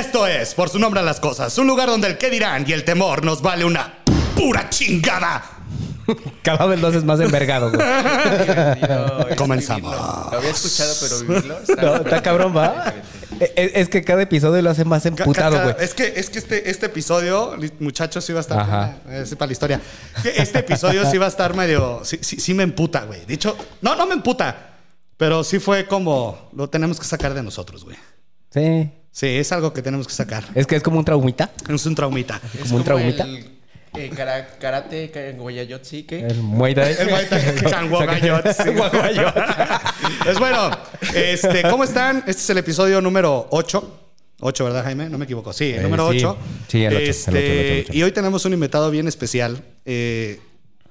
Esto es, por su nombre a las cosas, un lugar donde el qué dirán y el temor nos vale una pura chingada. Cada vez lo haces más envergado, güey. Comenzamos. vivirlo. Lo había escuchado, pero vivirlo está, No, está cabrón, ¿va? E- Es que cada episodio lo hace más Ca- emputado, ca- güey. Es que, es que este, este episodio, li- muchachos, sí va a estar. Ajá. eh, sí, para la historia. Que Este episodio sí va a estar medio. Sí, sí, sí me emputa, güey. De hecho, no, no me emputa. Pero sí fue como. Lo tenemos que sacar de nosotros, güey. Sí. Sí, es algo que tenemos que sacar. Es que es como un traumita. Es un traumita. Es como un traumita. El, eh, kara- karate, ka- guayayotsi, ¿qué? El Muay Thai. El Muay Thai. Guagayot. Pues bueno, este, ¿cómo están? Este es el episodio número 8. 8, ¿verdad, Jaime? No me equivoco. Sí, el Eh, número sí. 8. Sí, el ocho, el ocho, el ocho, el ocho. Y hoy tenemos un invitado bien especial, eh,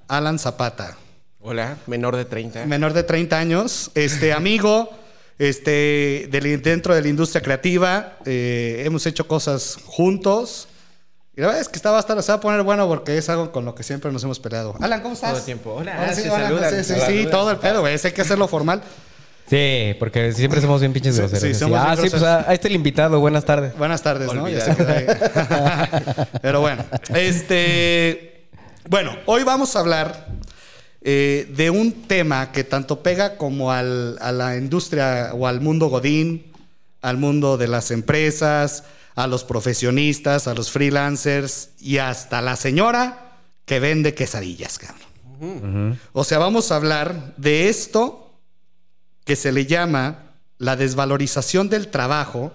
Alan Zapata. Hola, menor de 30. menor de 30 años, este amigo este, del- dentro de la industria creativa. eh, hemos hecho cosas juntos. Y la verdad es que está, a estar, se va a poner bueno porque es algo con lo que siempre nos hemos peleado. Alan, ¿cómo estás? Todo el tiempo. Hola, saludan, Sí, sí, sí, saludan. todo el pedo, güey. Hay que hacerlo formal. Sí, porque siempre somos bien pinches Sí, groseros. sí, Así, somos ah, sí, pues ah, ahí está el invitado. Buenas tardes. Buenas tardes, ¿no? Ya se quedó ahí. Pero bueno, este. Bueno, hoy vamos a hablar eh, de un tema que tanto pega como al- a la industria o al mundo Godín, al mundo de las empresas, a los profesionistas, a los freelancers y hasta la señora que vende quesadillas, cabrón. O sea, vamos a hablar de esto que se le llama la desvalorización del trabajo,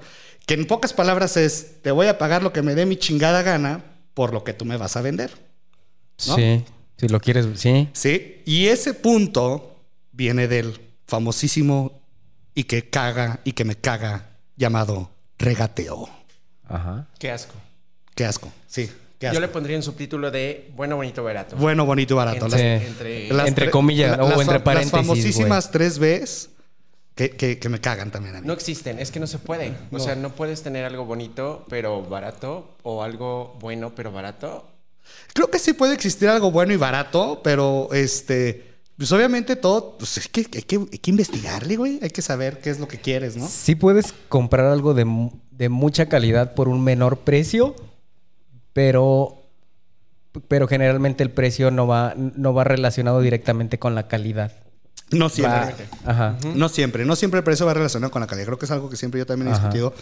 que en pocas palabras es, te voy a pagar lo que me dé mi chingada gana por lo que tú me vas a vender. ¿No? Sí, si lo quieres, sí. ¿Sí? Y ese punto viene del famosísimo y que caga y que me caga llamado regateo. Ajá. Qué asco. Qué asco. Sí, qué asco. Yo le pondría un subtítulo de bueno, bonito, barato. Bueno, bonito y barato. Entre, entre- las Entre tre- comillas, o las entre paréntesis, Las famosísimas tres Bs que, que- que me cagan también a mí. No existen, es que no se puede. O No. sea, no puedes tener algo bonito pero barato o algo bueno pero barato. Creo que sí puede existir algo bueno y barato, pero este, pues obviamente todo, pues es que hay que, hay que investigarle, güey. Hay que saber qué es lo que quieres, ¿no? Sí puedes comprar algo de, de mucha calidad por un menor precio, pero, pero generalmente el precio no va, no va relacionado directamente con la calidad. No siempre. Va- ajá. No siempre. No siempre el precio va relacionado con la calidad. Creo que es algo que siempre yo también he Ajá. discutido.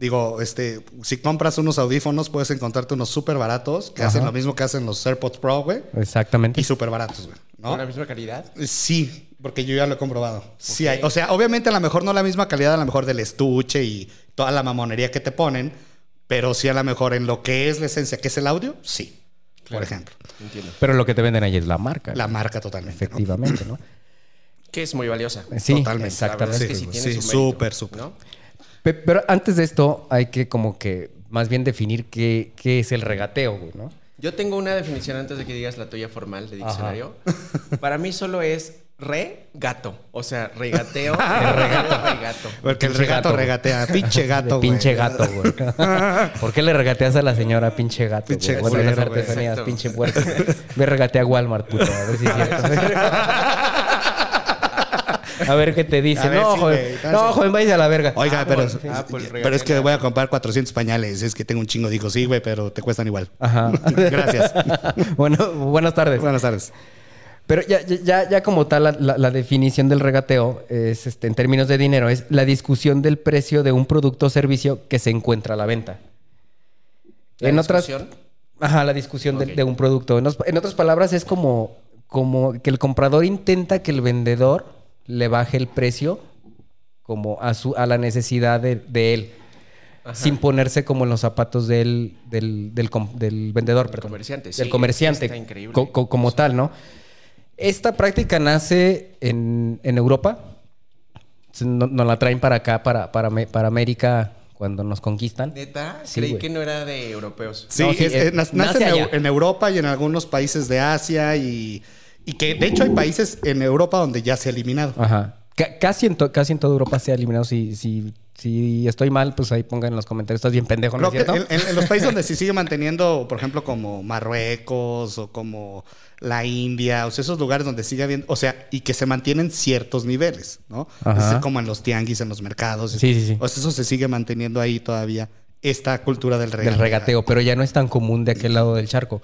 Digo, este, si compras unos audífonos, puedes encontrarte unos súper baratos que Ajá. hacen lo mismo que hacen los AirPods Pro, güey. Exactamente. Y súper baratos, güey. ¿Con la ¿No? misma calidad? Sí, porque yo ya lo he comprobado. Sí hay. O sea, obviamente a lo mejor no la misma calidad, a lo mejor del estuche y toda la mamonería que te ponen, pero sí a lo mejor en lo que es la esencia, que es el audio, sí. Por ejemplo. Entiendo. Pero lo que te venden ahí es la marca. La marca totalmente. ¿no? Efectivamente, ¿no? Que es muy valiosa. Sí, Totalmente. exactamente. Es que sí, Sí, súper, súper. ¿no? Pe- Pero antes de esto hay que como que más bien definir qué, qué es el regateo, güey, ¿no? Yo tengo una definición antes de que digas la tuya formal de diccionario. Para mí solo es re-gato. O sea, regateo. regato, regato. Porque el regato gato. regatea. Pinche gato, De güey. pinche gato, güey. ¿Por qué le regateas a la señora pinche gato? Pinche güey? Las artesanías, pinche puerco. Ve regatea a Walmart, puto. A ver si es cierto. A ver qué te dice. No, joven. No, joven, váyase a la verga. Oiga, Ah, pero, pues, ah, pues, pero es que voy a comprar 400 pañales. Es que tengo un chingo. Digo, sí, güey, pero te cuestan igual. Ajá. Gracias. bueno, buenas tardes. Buenas tardes. Pero ya, ya- ya, como tal, la, la- la definición del regateo es, este, en términos de dinero, es la discusión del precio de un producto o servicio que se encuentra a la venta. ¿La en otras, discusión? ajá, la discusión de- de, un producto. En, en otras palabras, es como, como que el comprador intenta que el vendedor le baje el precio como a, su, a la necesidad de, de él, Ajá. sin ponerse como en los zapatos del, del, del vendedor, Del perdón. comerciante, Del sí, comerciante, está increíble. co- co- como tal, ¿no? Esta práctica nace en, en Europa. Nos la traen para acá, para, para, Me- para América, cuando nos conquistan. ¿Neta? Sí, Creí que no era de europeos. Sí, No, sí, es- eh, eh, nace, en Europa y en algunos países de Asia y, y que de hecho hay países en Europa donde ya se ha eliminado. Ajá. Ca- casi, en casi en toda Europa se ha eliminado. Si, si, si estoy mal, pues ahí pongan en los comentarios. Estás bien pendejo, ¿no es en, en- en los países donde se sigue manteniendo, por ejemplo, como Marruecos o como la India, o sea, esos lugares donde sigue habiendo, o sea, y que se mantienen ciertos niveles, ¿no? Ajá. Es como en los tianguis, en los mercados. Sí, sí, sí. O sea, eso se sigue manteniendo ahí todavía esta cultura del regateo. del regateo, pero ya no es tan común de aquel lado del charco.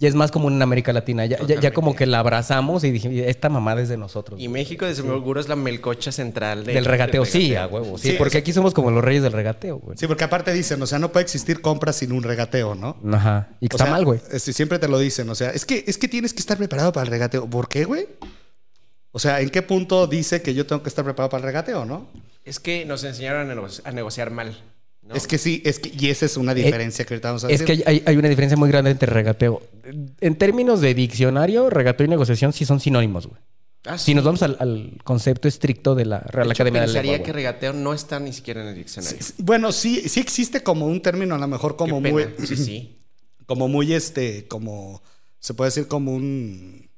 Ya es más común en América Latina. Ya, ya, ya como que la abrazamos y dije, esta mamada es de nosotros. Y güey". México, de seguro, es la melcocha central de- del regateo, sí, a huevo. Sí, Sí, porque es- aquí somos como los reyes del regateo, güey. Sí, porque aparte dicen, o sea, no puede existir compra sin un regateo, ¿no? Ajá. Y que O está sea, mal, güey. eh, sí, siempre te lo dicen, o sea, es que, es que tienes que estar preparado para el regateo. ¿Por qué, güey? O sea, ¿en qué punto dice que yo tengo que estar preparado para el regateo, no? Es que nos enseñaron a, nego- a negociar mal. ¿No? Es que sí, es que, y esa es una diferencia que ahorita vamos a Es decir. que hay, hay una diferencia muy grande entre regateo. En términos de diccionario, regateo y negociación sí son sinónimos, güey. Ah, Si nos vamos al, al concepto estricto de la Real De hecho, Academia de la pensaría que regateo no está ni siquiera en el diccionario. Sí, Bueno, sí, sí existe como un término, a lo mejor como Qué pena. muy, Sí, sí. como muy este, como, se puede decir como un...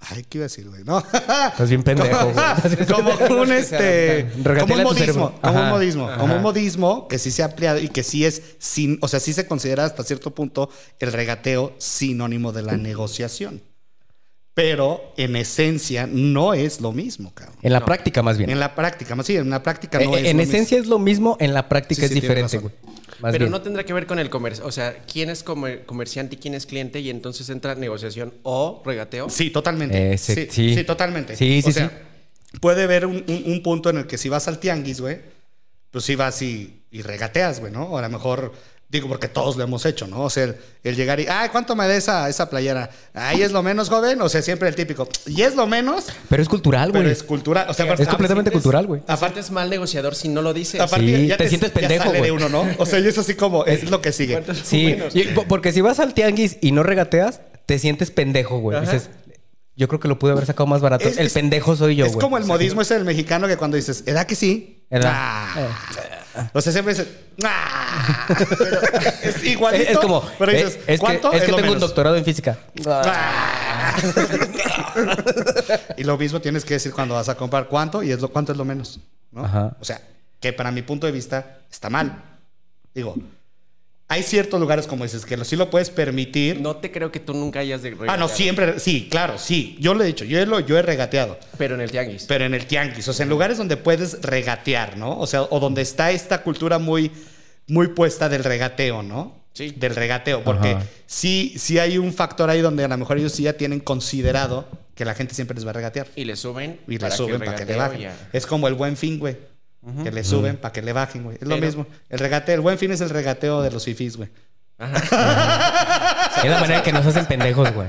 Ay, ¿qué iba a decir, güey? No. Estás bien pendejo, güey. como un este como un modismo como un Ajá. modismo como un modismo que sí se ha ampliado y que sí es sin o sea sí se considera hasta cierto punto el regateo sinónimo de la negociación pero en esencia no es lo mismo cabrón En la práctica, más bien. en la práctica más sí en la práctica no Eh, es en lo esencia es lo mismo, en la práctica Sí, es sí, diferente, güey. Más Pero bien. no tendrá que ver con el comercio. O sea, quién es comer- comerciante y quién es cliente y entonces entra negociación o regateo. sí totalmente Ese- sí, sí. sí totalmente Sí, sí, o sea puede haber un, un- un punto en el que si vas al tianguis güey pues sí vas y, y regateas güey no o a lo mejor Digo, porque todos lo hemos hecho, ¿no? O sea, el, el llegar y, ay, ¿cuánto me da esa, esa playera? Ay, es lo menos, joven. O sea, siempre el típico, y es lo menos, Pero es cultural, pero güey. es cultural. O sea, Es completamente cultural, güey. Aparte es mal negociador si no lo dices. aparte Sí, ya te sientes ya pendejo, sale de güey. uno, ¿no? O sea, y es así como, es lo que sigue. ¿Cuántos son Sí, y- porque si vas al tianguis y no regateas, te sientes pendejo, güey. Dices, yo creo que lo pude haber sacado más barato. Es- el es- pendejo soy yo, es güey. como el modismo ese del mexicano que cuando dices, ¿edad que sí? ¿Edad? Ah. O sea, siempre dices, "Ah". Pero es igualito. Es, como, pero dices, eh, es que, ¿cuánto? es que tengo un doctorado en física. Ah. y lo mismo tienes que decir cuando vas a comprar cuánto y es lo cuánto es lo menos, ¿no? O sea, que para mi punto de vista está mal. Digo, hay ciertos lugares como dices que lo- sí lo puedes permitir. No te creo que tú nunca hayas de ah, no, siempre, sí, claro, sí. Yo lo he dicho, yo, lo, yo he regateado. Pero en el tianguis. Pero en el tianguis, o sea, en lugares donde puedes regatear, ¿no? O sea, o donde está esta cultura muy, muy puesta del regateo, ¿no? Sí. Del regateo, porque Ajá. sí, sí hay un factor ahí donde a lo mejor ellos sí ya tienen considerado que la gente siempre les va a regatear. Y le suben. Y le para suben para que le bajen. ya- Es como el buen fin, güey. Que le suben para que le bajen, güey. Es lo mismo. El regateo, el buen fin es el regateo de los fifís, güey. Es la manera que nos hacen pendejos, güey.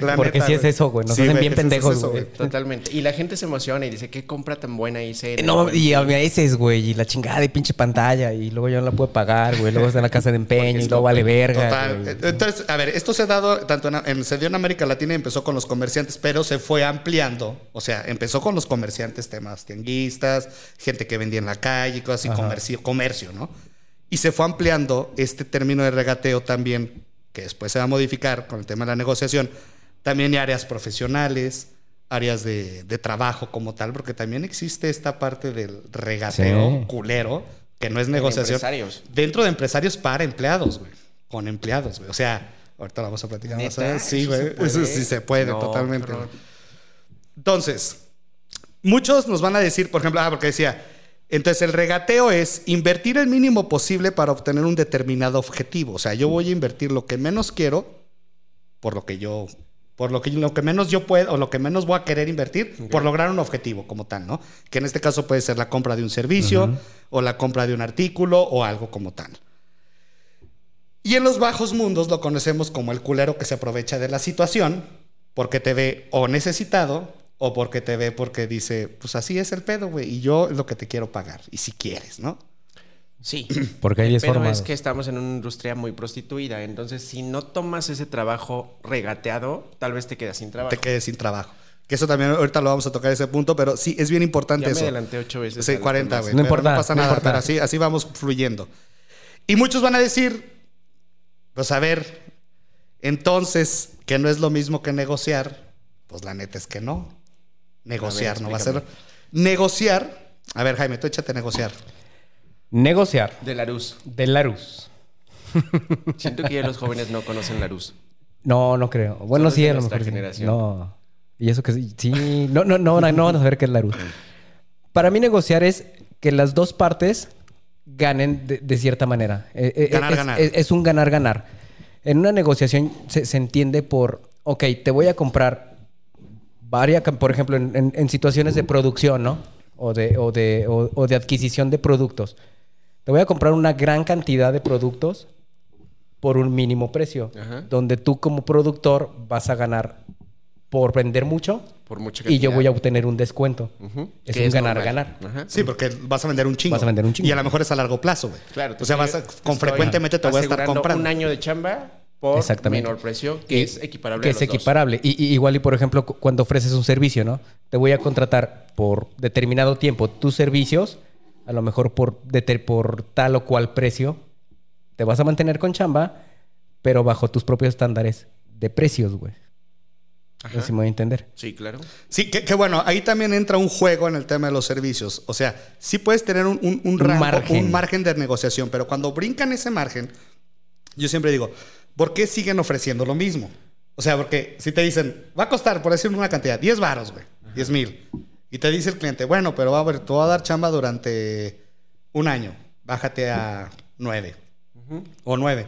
La Porque neta, sí es eso, güey. Nos Sí, hacen güey, bien es pendejos, eso, güey. Totalmente. Y la gente se emociona y dice, ¿qué compra tan buena hice? No, y a buen fin?" veces, güey, y la chingada de pinche pantalla, y luego ya no la puedo pagar, güey. Luego está en la casa de empeño, y luego vale verga. Total. güey. Entonces, a ver, esto se ha dado tanto en, en- se dio en América Latina y empezó con los comerciantes, pero se fue ampliando. O sea, empezó con los comerciantes, temas tianguistas, gente que vendía en la calle, cosas así, comercio, comercio, ¿no? Y se fue ampliando este término de regateo también, que después se va a modificar con el tema de la negociación, también y áreas profesionales, áreas de, de trabajo como tal, porque también existe esta parte del regateo Sí. culero, que no es negociación. empresarios. Dentro de empresarios para empleados, güey. Con empleados, güey. O sea, ahorita lo vamos a platicar más. Sí, ¿Eso güey. Eso sí se puede, No, totalmente. Entonces, muchos nos van a decir, por ejemplo, ah, porque decía, entonces el regateo es invertir el mínimo posible para obtener un determinado objetivo. O sea, yo voy a invertir lo que menos quiero por lo que yo, por lo que, lo que menos yo puedo o lo que menos voy a querer invertir por lograr un objetivo como tal, ¿no? Que en este caso puede ser la compra de un servicio o la compra de un artículo o algo como tal. Y en los bajos mundos lo conocemos como el culero que se aprovecha de la situación porque te ve o necesitado o porque te ve porque dice, pues así es el pedo, güey, y yo es lo que te quiero pagar, y si quieres, ¿no? Sí. Porque hay Pero formas. es que estamos en una industria muy prostituida. Entonces, si no tomas ese trabajo regateado, tal vez te quedas sin trabajo. Te quedes sin trabajo. Que eso también ahorita lo vamos a tocar ese punto, pero sí es bien importante Ya me eso. adelanté ocho veces. Sí, a los 40, temas. güey. No importa, No pasa no nada, importa. pero así, así vamos fluyendo. Y muchos van a decir, pues a ver, entonces, que no es lo mismo que negociar, pues la neta es que no. Negociar A ver, no va a ser. Negociar. A ver, Jaime, tú échate a negociar. Negociar. De Larus. De Larus. Siento que ya los jóvenes no conocen Larus. No, no creo. Bueno, sí, a lo mejor. generación. No. Y eso que sí. sí. No, no, no, no, no van a saber qué es Larus. Para mí, negociar es que las dos partes ganen de, de cierta manera. Eh, eh, Ganar, es, ganar. Es, es un ganar-ganar. En una negociación se, se entiende por, ok, te voy a comprar varias, por ejemplo, en, en- en situaciones de producción, ¿no? O de, o, de, o- o de adquisición de productos. Te voy a comprar una gran cantidad de productos por un mínimo precio, Ajá. donde tú como productor vas a ganar por vender mucho Por mucha y yo voy a obtener un descuento. Es un ganar-ganar. Sí, porque vas a vender un chingo. Vas a vender un chingo. Y a lo mejor es a largo plazo, güey. Claro. O sea, vas a, con frecuentemente te voy a estar comprando. un año de chamba por Exactamente. menor precio, que Y- es equiparable Que a es los equiparable. Y, y igual y, por ejemplo, cu- cuando ofreces un servicio, ¿no? Te voy a contratar por determinado tiempo tus servicios, a lo mejor por, deter- por tal o cual precio. Te vas a mantener con chamba, pero bajo tus propios estándares de precios, güey. No sé si me voy a entender. Sí, claro. Sí, que, que bueno, ahí también entra un juego en el tema de los servicios. O sea, sí puedes tener un, un, un rango, margen. un margen de negociación, pero cuando brincan ese margen, yo siempre digo, ¿por qué siguen ofreciendo lo mismo? O sea, porque si te dicen, va a costar, por decir una cantidad, 10 varos, güey, 10 mil. Y te dice el cliente, bueno, pero va a ver, te voy a dar chamba durante un año. Bájate a 9 o 9.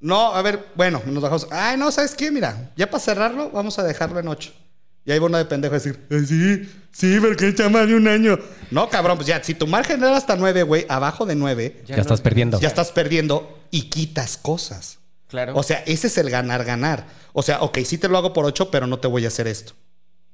No, a ver, bueno, nos bajamos. Ay, no, ¿sabes qué? Mira, ya para cerrarlo, vamos a dejarlo en 8. Y ahí va uno de pendejo a decir, "Ay, sí, sí, porque chamba de un año. No, cabrón, pues ya, si tu margen era hasta 9, güey, abajo de 9, Ya, no- estás perdiendo. ya estás perdiendo y quitas cosas. Claro. O sea, ese es el ganar-ganar. O sea, ok, sí te lo hago por 8, pero no te voy a hacer esto.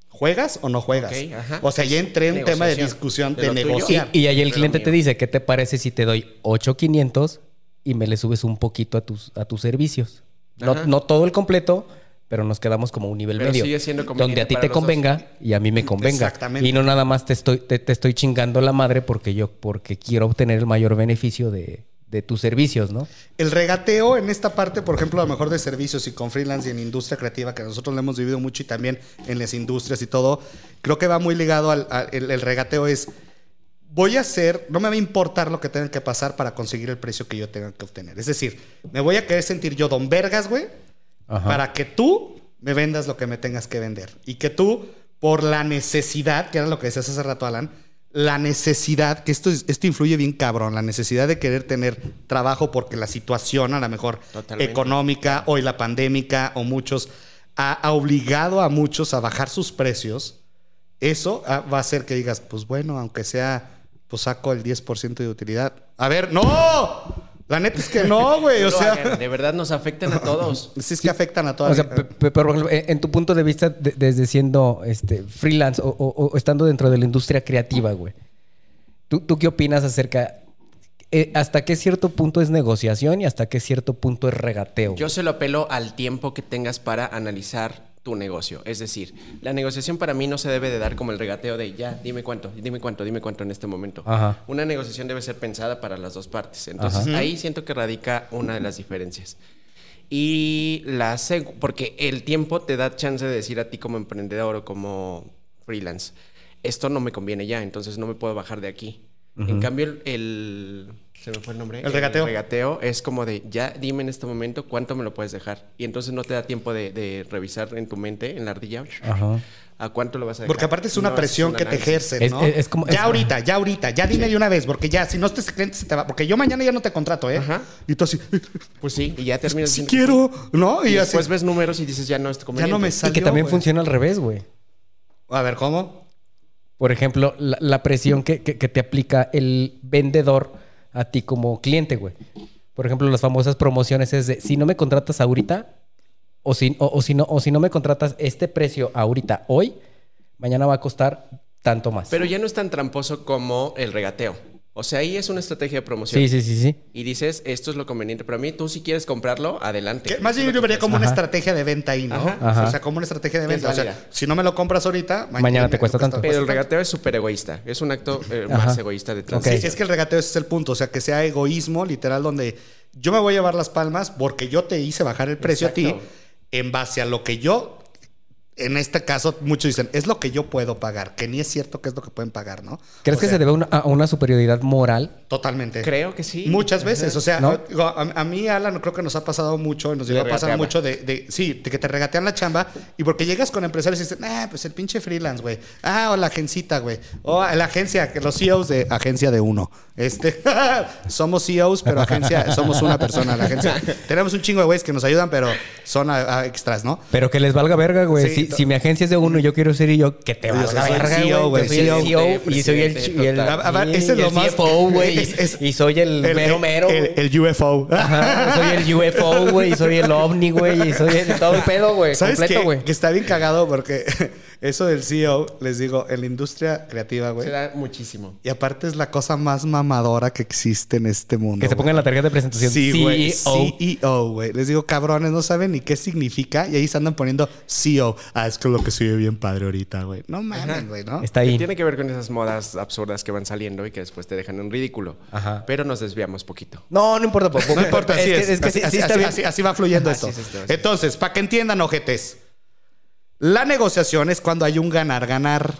¿Juegas o no juegas? Ok, ajá. O sea, ya entré en un tema de discusión De de, negociar. Y ahí el Pero cliente mío. te dice, ¿qué te parece si te doy 8500 y me le subes un poquito a tus, a tus servicios? No, no todo el completo, pero nos quedamos como un nivel Pero medio. sigue siendo donde a ti te dos. convenga y a mí me convenga. Exactamente. Y no nada más te estoy, te, te estoy chingando la madre porque yo porque quiero obtener el mayor beneficio de, de tus servicios, ¿no? El regateo en esta parte, por ejemplo, a lo mejor de servicios y con freelance y en industria creativa, que nosotros lo hemos vivido mucho y también en las industrias y todo, creo que va muy ligado al el, el regateo es, voy a hacer, no me va a importar lo que tenga que pasar para conseguir el precio que yo tenga que obtener. Es decir, me voy a querer sentir yo don vergas, güey, Ajá. para que tú me vendas lo que me tengas que vender. Y que tú, por la necesidad, que era lo que decías hace rato, Alan, la necesidad, que esto, es- esto influye bien cabrón, la necesidad de querer tener trabajo porque la situación a lo mejor Totalmente. económica, hoy la pandémica o muchos, ha, ha obligado a muchos a bajar sus precios. Eso ah, va a hacer que digas, pues bueno, aunque sea, pues saco el 10% de utilidad. A ver, no, la neta es que no, güey, o sea... hagan, de verdad nos afectan a todos. Sí, es que afectan a toda O sea, pero por ejemplo, en, en tu punto de vista, de- desde siendo este, freelance o, o- o estando dentro de la industria creativa, güey, ¿tú, tú qué opinas acerca? eh, ¿Hasta qué cierto punto es negociación y hasta qué cierto punto es regateo? Yo se lo apelo al tiempo que tengas para analizar tu negocio. Es decir, la negociación para mí no se debe de dar como el regateo de ya, dime cuánto, dime cuánto, dime cuánto en este momento. Ajá. Una negociación debe ser pensada para las dos partes. Entonces Ajá. ahí siento que radica una de las diferencias. Y la porque el tiempo te da chance de decir a ti como emprendedor o como freelance, esto no me conviene ya, entonces no me puedo bajar de aquí. En cambio, el, el- ¿Se me fue el nombre? El regateo. El regateo es como de, ya dime en este momento cuánto me lo puedes dejar. Y entonces no te da tiempo de, de revisar en tu mente, en la ardilla, Ajá. a cuánto lo vas a dejar. Porque aparte es una No, presión un que te ejercen, Es- ¿no? es- es como- ya es- ahorita, ya ahorita, ya dime de una vez, porque ya, si no este cliente se te va, porque yo mañana ya no te contrato, ¿eh? Ajá. Y tú así, Pues sí, y ya terminas si quiero, ¿no? Y, Y así, después ves números y dices, ya no es ya no me Y salió, que también funciona al revés, güey. A ver, ¿cómo? Por ejemplo, la, la presión que, que- que te aplica el vendedor a ti como cliente, güey. Por ejemplo, las famosas promociones es de si no me contratas ahorita o si, o, si no, o si no me contratas este precio ahorita, hoy, mañana va a costar tanto más. Pero ya no es tan tramposo como el regateo. O sea, ahí es una estrategia de promoción. sí, sí, sí, sí. Y dices, esto es lo conveniente para mí. Tú si quieres comprarlo, adelante. Que más bien yo lo vería como una estrategia de venta ahí, ¿no? Ajá. Ajá. O sea, como una estrategia de es venta. O sea, válida. si no me lo compras ahorita, Mañana te cuesta tanto. Pero el regateo es súper egoísta. Es un acto eh, Ajá. más egoísta de transición. Sí, es que el regateo ese es el punto, o sea, que sea egoísmo literal donde yo me voy a llevar las palmas porque yo te hice bajar el precio a ti Exacto. en base a lo que yo, en este caso muchos dicen, es lo que yo puedo pagar, que ni es cierto que es lo que pueden pagar, ¿no? ¿Crees O que se debe una- a una superioridad moral? Totalmente. Creo que sí. Muchas veces. O sea, ¿No? digo, a, a mí, Alan, creo que nos ha pasado mucho, nos llegó a pasar mucho de, de- sí, de que te regatean la chamba y porque llegas con empresarios y dicen, ah, pues el pinche freelance, güey. Ah, o la agencita, güey. O la agencia, que los CEOs de agencia de uno. Este, somos CEOs, pero agencia, somos una persona, la agencia. Tenemos un chingo de güeyes que nos ayudan, pero son a- a extras, ¿no? Pero que les valga verga, güey. Sí, si, si mi agencia es de uno y yo quiero ser y yo, que te Yo valga soy verga, CEO, güey. güey. Yo soy el Sí, CEO y soy el, y el, y- ese es y lo el más- CFO, güey. Es- es- y soy el, El- mero mero, el, el UFO. Ajá, soy el UFO, güey. y Soy el ovni, güey. Y soy el, todo el pedo, güey. ¿Sabes Completo, qué? güey. Que está bien cagado porque eso del CEO, les digo, en la industria creativa, güey. Se da muchísimo. Y aparte es la cosa más mamadora que existe en este mundo. Que se güey. ponga en la tarjeta de presentación. Sí, güey. CEO. CEO, güey. Les digo, cabrones, no saben ni qué significa. Y ahí se andan poniendo CEO. Ah, es que lo que ve bien padre ahorita, güey. No mames, güey, ¿no? Está ahí. tiene que ver con esas modas absurdas que van saliendo y que después te dejan en ridículo. Ajá. Pero nos desviamos poquito. No, no importa. po- po- No importa, así es. es. que- es que así, sí, así- sí está bien. así- así va fluyendo esto. es esto, así. Entonces, para que entiendan, ojetes. La negociación es cuando hay un ganar-ganar.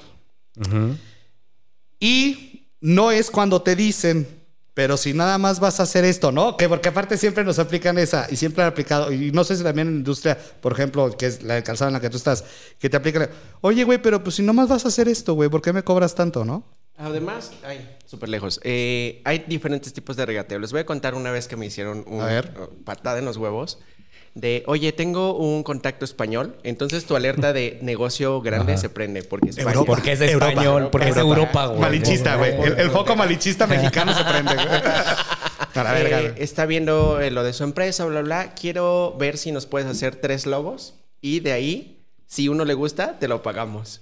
Y no es cuando te dicen, pero si nada más vas a hacer esto, ¿no? Que porque aparte siempre nos aplican esa y siempre han aplicado, y no sé si también en industria, por ejemplo, que es la de calzado en la que tú estás, que te aplican, oye, güey, pero pues si nomás vas a hacer esto, güey, ¿por qué me cobras tanto, no? Además, ay, súper lejos. Eh, hay diferentes tipos de regateo. Les voy a contar una vez que me hicieron un A ver. uh, patada en los huevos. De, oye, tengo un contacto español, entonces tu alerta de negocio grande se prende porque es Europa. Porque es Europa. español, porque es Europa. Europa, güey. Malichista, güey. El, el foco malichista mexicano se prende, güey. A la verga, Eh, está viendo eh, lo de su empresa, bla, bla. Quiero ver si nos puedes hacer tres logos y de ahí, si uno le gusta, te lo pagamos.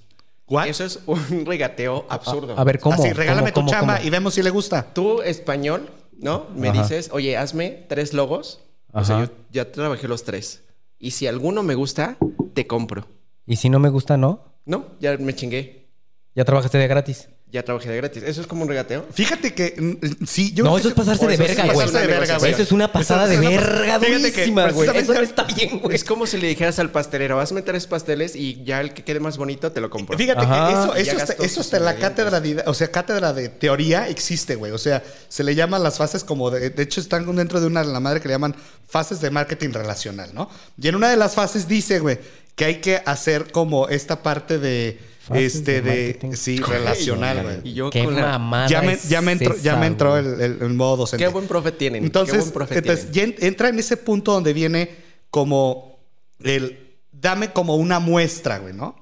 ¿What? Eso es un regateo absurdo. A ver, ¿cómo? Así, regálame ¿Cómo, tu cómo, chamba cómo? y vemos si le gusta. Tú, español, ¿no? Me Ajá. dices, oye, hazme tres logos. O sea, yo ya trabajé los tres. Y si alguno me gusta, te compro. Y si no me gusta, ¿no? No, ya me chingué. Ya trabajaste de gratis. Ya trabajé de gratis. ¿Eso es como un regateo? Fíjate que mm, sí, yo no, eso es pasarse de eso es verga, güey. pasarse de verga, güey. Eso es una pasada de Eso es verga pas- Fíjate que durísima, güey. Eso no está bien, güey. Es como si le dijeras al pastelero, hazme tres pasteles y ya el que quede más bonito te lo compro. Fíjate Ajá. que eso, eso, está, eso está en la cátedra de, o sea, cátedra de teoría existe, güey. O sea, se le llaman las fases como de, de hecho están dentro de una, la madre que le llaman fases de marketing relacional, ¿no? Y en una de las fases dice, güey, que hay que hacer como esta parte de, este, de sí, relacional, güey. Y yo Qué con la- Ya me, es ya me entró, ya esa, me entró güey. el, el- el modo docente. Qué buen profe tienen. Entonces, Qué buen profe entonces tienen. ya en- entra en ese punto donde viene como el dame como una muestra, güey, ¿no?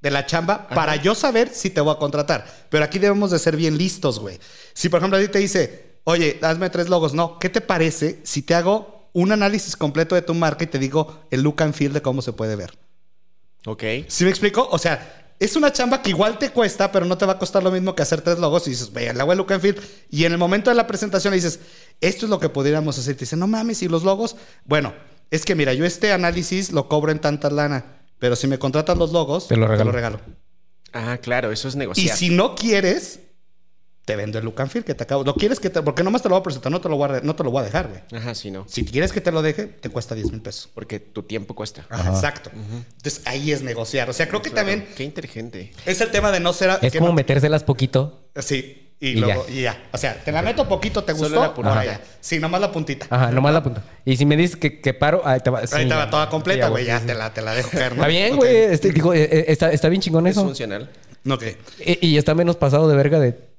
De la chamba para yo saber si te voy a contratar. Pero aquí debemos de ser bien listos, güey. Si por ejemplo a ti te dice, oye, hazme tres logos, no, ¿qué te parece si te hago un análisis completo de tu marca y te digo el look and feel de cómo se puede ver? Ok. ¿Sí me explico? O sea, es una chamba que igual te cuesta, pero no te va a costar lo mismo que hacer tres logos. Y dices, ve, le hago el look and feel. Y en el momento de la presentación le dices, esto es lo que podríamos hacer. Te dicen, no mames, ¿y los logos? Bueno, es que mira, yo este análisis lo cobro en tanta lana. Pero si me contratas los logos, Te lo regalo. Ah, claro, eso es Y negociar. si no quieres, te vendo el look and feel que te acabo. ¿Lo quieres que te.? Porque nomás te lo voy a presentar, no te lo voy a, no te lo voy a dejar, güey. Ajá, sí, no. Si quieres que te lo deje, te cuesta 10 mil pesos. Porque tu tiempo cuesta. Ajá, Exacto. Entonces ahí es negociar. O sea, creo que Claro. también Qué inteligente. es el tema de no ser. Es como no- metérselas poquito. Sí. Y, Y luego, ya. y ya. O sea, te la meto poquito, ¿te Solo gustó? la ya. Sí, nomás la puntita. Ajá, nomás la punta. Y si me dices que, que paro, ahí te va. sí, Ahí te va toda completa, Sí, güey. Ya sí, te la, te la dejo caer, ¿no? Está bien, güey. Este, digo, eh, eh, está, está bien chingón Es eso. funcional. Ok. Y, y está menos pasado de verga de.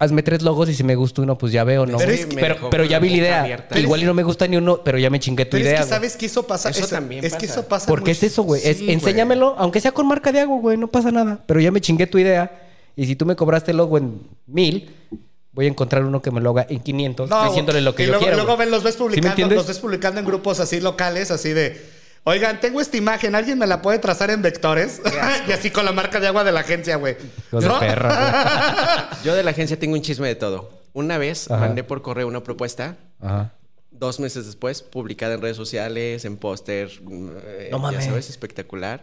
Hazme tres logos y si me gusta uno, pues ya veo, ¿no? Pero Pero, es que- pero, pero ya vi la idea. abierta. Igual y no me gusta ni uno, pero ya me chingué tu Pero idea. es que sabes que eso pasa. Eso eso- también Es que pasa. eso pasa. Porque mucho. es eso, güey. Sí, enséñamelo, aunque sea con marca de agua, güey. No pasa nada. Pero ya me chingué tu idea. Y si tú me cobraste el logo en mil, voy a encontrar uno que me lo haga en 500, No, diciéndole lo que y yo luego, quiero. luego güey. ven, los ves ¿Sí me publicando, los ves publicando en grupos así locales, así de. Oigan, tengo esta imagen, ¿alguien me la puede trazar en vectores? y así con la marca de agua de la agencia, güey. ¿No? perra, Yo de la agencia tengo un chisme de todo. Una vez Ajá. mandé por correo una propuesta. Ajá. Dos meses después, publicada en redes sociales, en póster. mm, eh, No mames. Ya sabes, espectacular.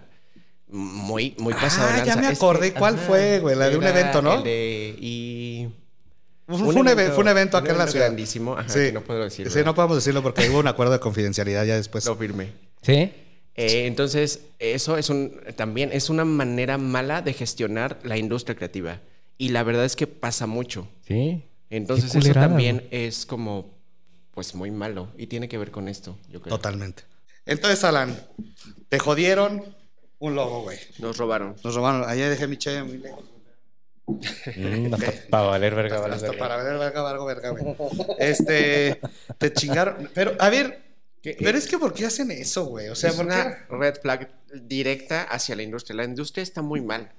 Muy, muy pasado. de Ah, ya me acordé cuál fue, güey, la de un evento, ¿no? el de- y... Fue, un evento, fue un evento acá en la ciudad. grandísimo. Ajá, sí. que no puedo decir. Sí, no podemos decirlo porque hubo un acuerdo de confidencialidad ya después. Lo firmé. ¿Sí? Eh, entonces, eso es un también es una manera mala de gestionar la industria creativa. Y la verdad es que pasa mucho. Sí. Entonces eso también es como, pues muy malo y tiene que ver con esto, yo creo. Totalmente. Entonces, Alan, te jodieron un logo, güey. Nos robaron. Nos robaron. Ayer dejé mi cheve muy lejos. Mm, hasta para valer verga, valer Hasta verga. para ver verga, algo verga, güey. Este, te chingaron. Pero, a ver, pero es que ¿por qué hacen eso, güey? O sea, es ¿por una qué? red flag directa hacia la industria. La industria está muy mal.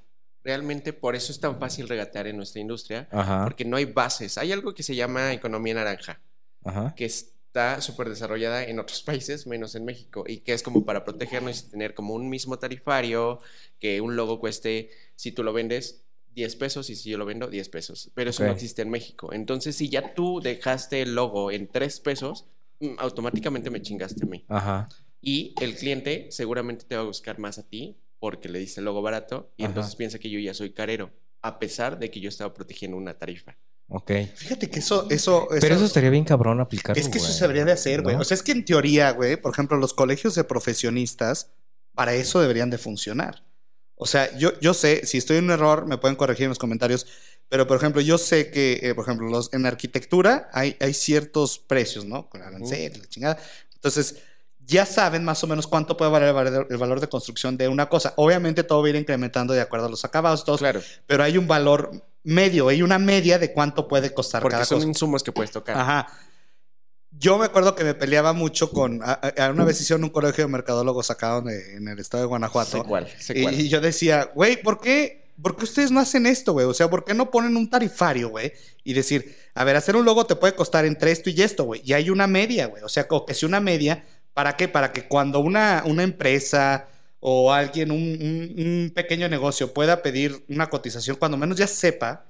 Realmente por eso es tan fácil regatear en nuestra industria, Ajá, porque no hay bases. Hay algo que se llama economía naranja, ajá. que está súper desarrollada en otros países, menos en México, y que es como para protegernos y tener como un mismo tarifario, que un logo cueste, si tú lo vendes, 10 pesos y si yo lo vendo, 10 pesos. Pero eso no Ok. existe en México. Entonces, si ya tú dejaste el logo en 3 pesos, automáticamente me chingaste a mí. Ajá. Y el cliente seguramente te va a buscar más a ti porque le diste el logo barato y Ajá. entonces piensa que yo ya soy carero, a pesar de que yo estaba protegiendo una tarifa. Ok. Fíjate que eso, eso, Pero eso estaría bien cabrón aplicarlo. Es que eso se debería de hacer, güey. ¿No? O sea, es que en teoría, güey, por ejemplo, los colegios de profesionistas, para eso deberían de funcionar. O sea, yo, yo sé, si estoy en un error, me pueden corregir en los comentarios, pero por ejemplo, yo sé que, eh, por ejemplo, los, en arquitectura hay, hay ciertos precios, ¿no? Con arancel, la chingada. Entonces, ya saben más o menos cuánto puede valer el valor, el valor de construcción de una cosa. Obviamente todo va a ir incrementando de acuerdo a los acabados, todos, Claro, pero hay un valor medio, hay una media de cuánto puede costar porque cada son cosa. insumos que puedes tocar. Ajá. Yo me acuerdo que me peleaba mucho con. a- a- una vez hicieron un colegio de mercadólogos acá donde, en el estado de Sé Guanajuato. cuál, sé Y, cuál. y yo decía, güey, ¿por qué, ¿por qué ustedes no hacen esto, güey? O sea, ¿por qué no ponen un tarifario, güey? Y decir, a ver, hacer un logo te puede costar entre esto y esto, güey. Y hay una media, güey. O sea, o que si una media, ¿para qué? Para que cuando una, una empresa o alguien, un, un- un pequeño negocio pueda pedir una cotización, cuando menos ya sepa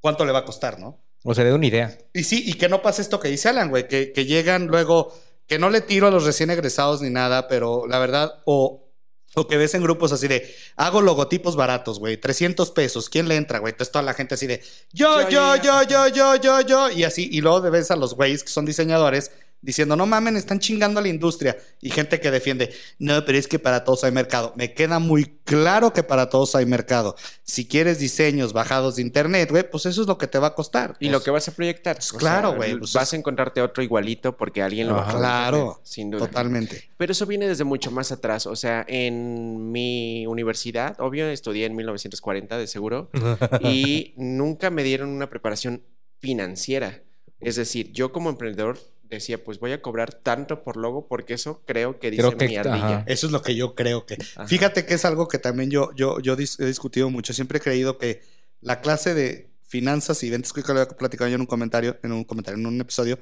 cuánto le va a costar, ¿no? O sea, de una idea. Y sí, y que no pase esto que dice Alan, güey, que, que llegan luego, que no le tiro a los recién egresados ni nada, pero la verdad, o, o que ves en grupos así de, hago logotipos baratos, güey, 300 pesos, ¿quién le entra, güey? Entonces toda la gente así de, yo, yo, yo, yo, yo, yo, yo, y así, y luego ves a los güeyes que son diseñadores diciendo, no mamen, están chingando a la industria, y gente que defiende, no, pero es que para todos hay mercado. Me queda muy claro que para todos hay mercado. Si quieres diseños bajados de internet, güey, pues eso es lo que te va a costar. Y Pues, lo que vas a proyectar. Pues claro, güey, pues vas a encontrarte otro igualito porque alguien lo Ajá. bajó. de Claro, sin duda. Totalmente. Pero eso viene desde mucho más atrás. O sea, en mi universidad, obvio, estudié en 1940 de seguro, y nunca me dieron una preparación financiera. Es decir, yo como emprendedor decía, pues voy a cobrar tanto por logo porque eso creo que dice Creo que- mi ardilla. ajá. Eso es lo que yo creo que. Ajá. Fíjate que es algo que también yo, yo, yo dis- he discutido mucho. Siempre he creído que la clase de finanzas y ventas, creo que lo había platicado yo en un comentario, en un comentario, en un episodio.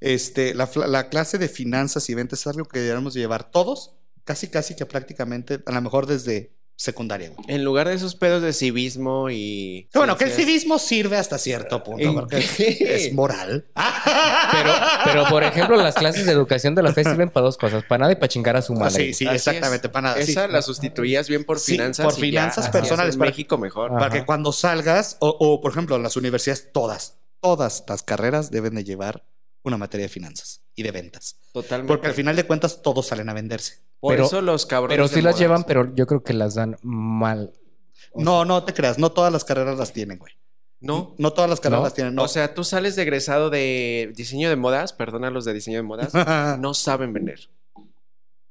Este, la clase de finanzas y ventas es algo que deberíamos llevar todos, casi, casi que prácticamente, a lo mejor desde secundaria. güey. En lugar de esos pedos de civismo y... Bueno, que el civismo sirve hasta cierto punto, ¿En porque es moral. Pero, pero, por ejemplo, las clases de educación de la fe sirven para dos cosas: para nada y para chingar a su Ah, madre. sí, sí, Así exactamente, es. para nada. sí. Esa la sustituías bien por Sí, finanzas. por y finanzas personales, para- México mejor. Para Ajá. que cuando salgas, o, o, por ejemplo, las universidades, todas, todas las carreras deben de llevar una materia de finanzas y de ventas. Totalmente. Porque al final de cuentas todos salen a venderse. Por Pero- eso los cabrones. Pero sí las llevan, pero yo creo que las dan mal. O No, no te creas, no todas las carreras las tienen, güey. No. No todas las carreras ¿No? las tienen, no. O sea, tú sales de egresado de diseño de modas, perdona los de diseño de modas, no saben vender.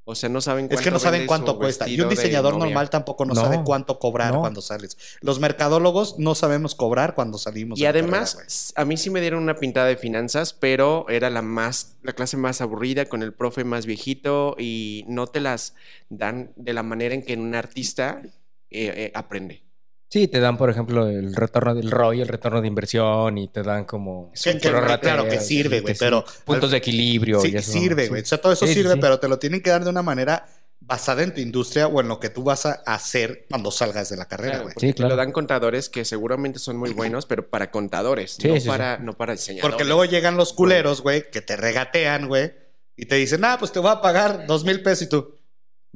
O sea, no saben cuánto es que no saben cuánto cuesta. Y un diseñador normal tampoco no, No, sabe cuánto cobrar no. cuando sales. Los mercadólogos no sabemos cobrar cuando salimos. Y además, carrera, a mí sí me dieron una pintada de finanzas, pero era la más, la clase más aburrida, con el profe más viejito, y no te las dan de la manera en que un artista eh, eh, aprende. Sí, te dan, por ejemplo, el retorno del ROI, el retorno de inversión y te dan como... Que- claro que sirve, sí, güey, sí, pero- Puntos de equilibrio. Sí, y eso, sirve, sí. güey. O sea, todo eso Sí, sí, sirve, sí. pero te lo tienen que dar de una manera basada en tu industria o en lo que tú vas a hacer cuando salgas de la carrera, Claro, güey. porque Sí, te claro. lo dan contadores que seguramente son muy buenos, pero para contadores, Sí, no, sí, sí. para, no para diseñadores. Porque luego llegan los culeros, güey, que te regatean, güey, y te dicen, ah, pues te voy a pagar dos mil pesos y tú.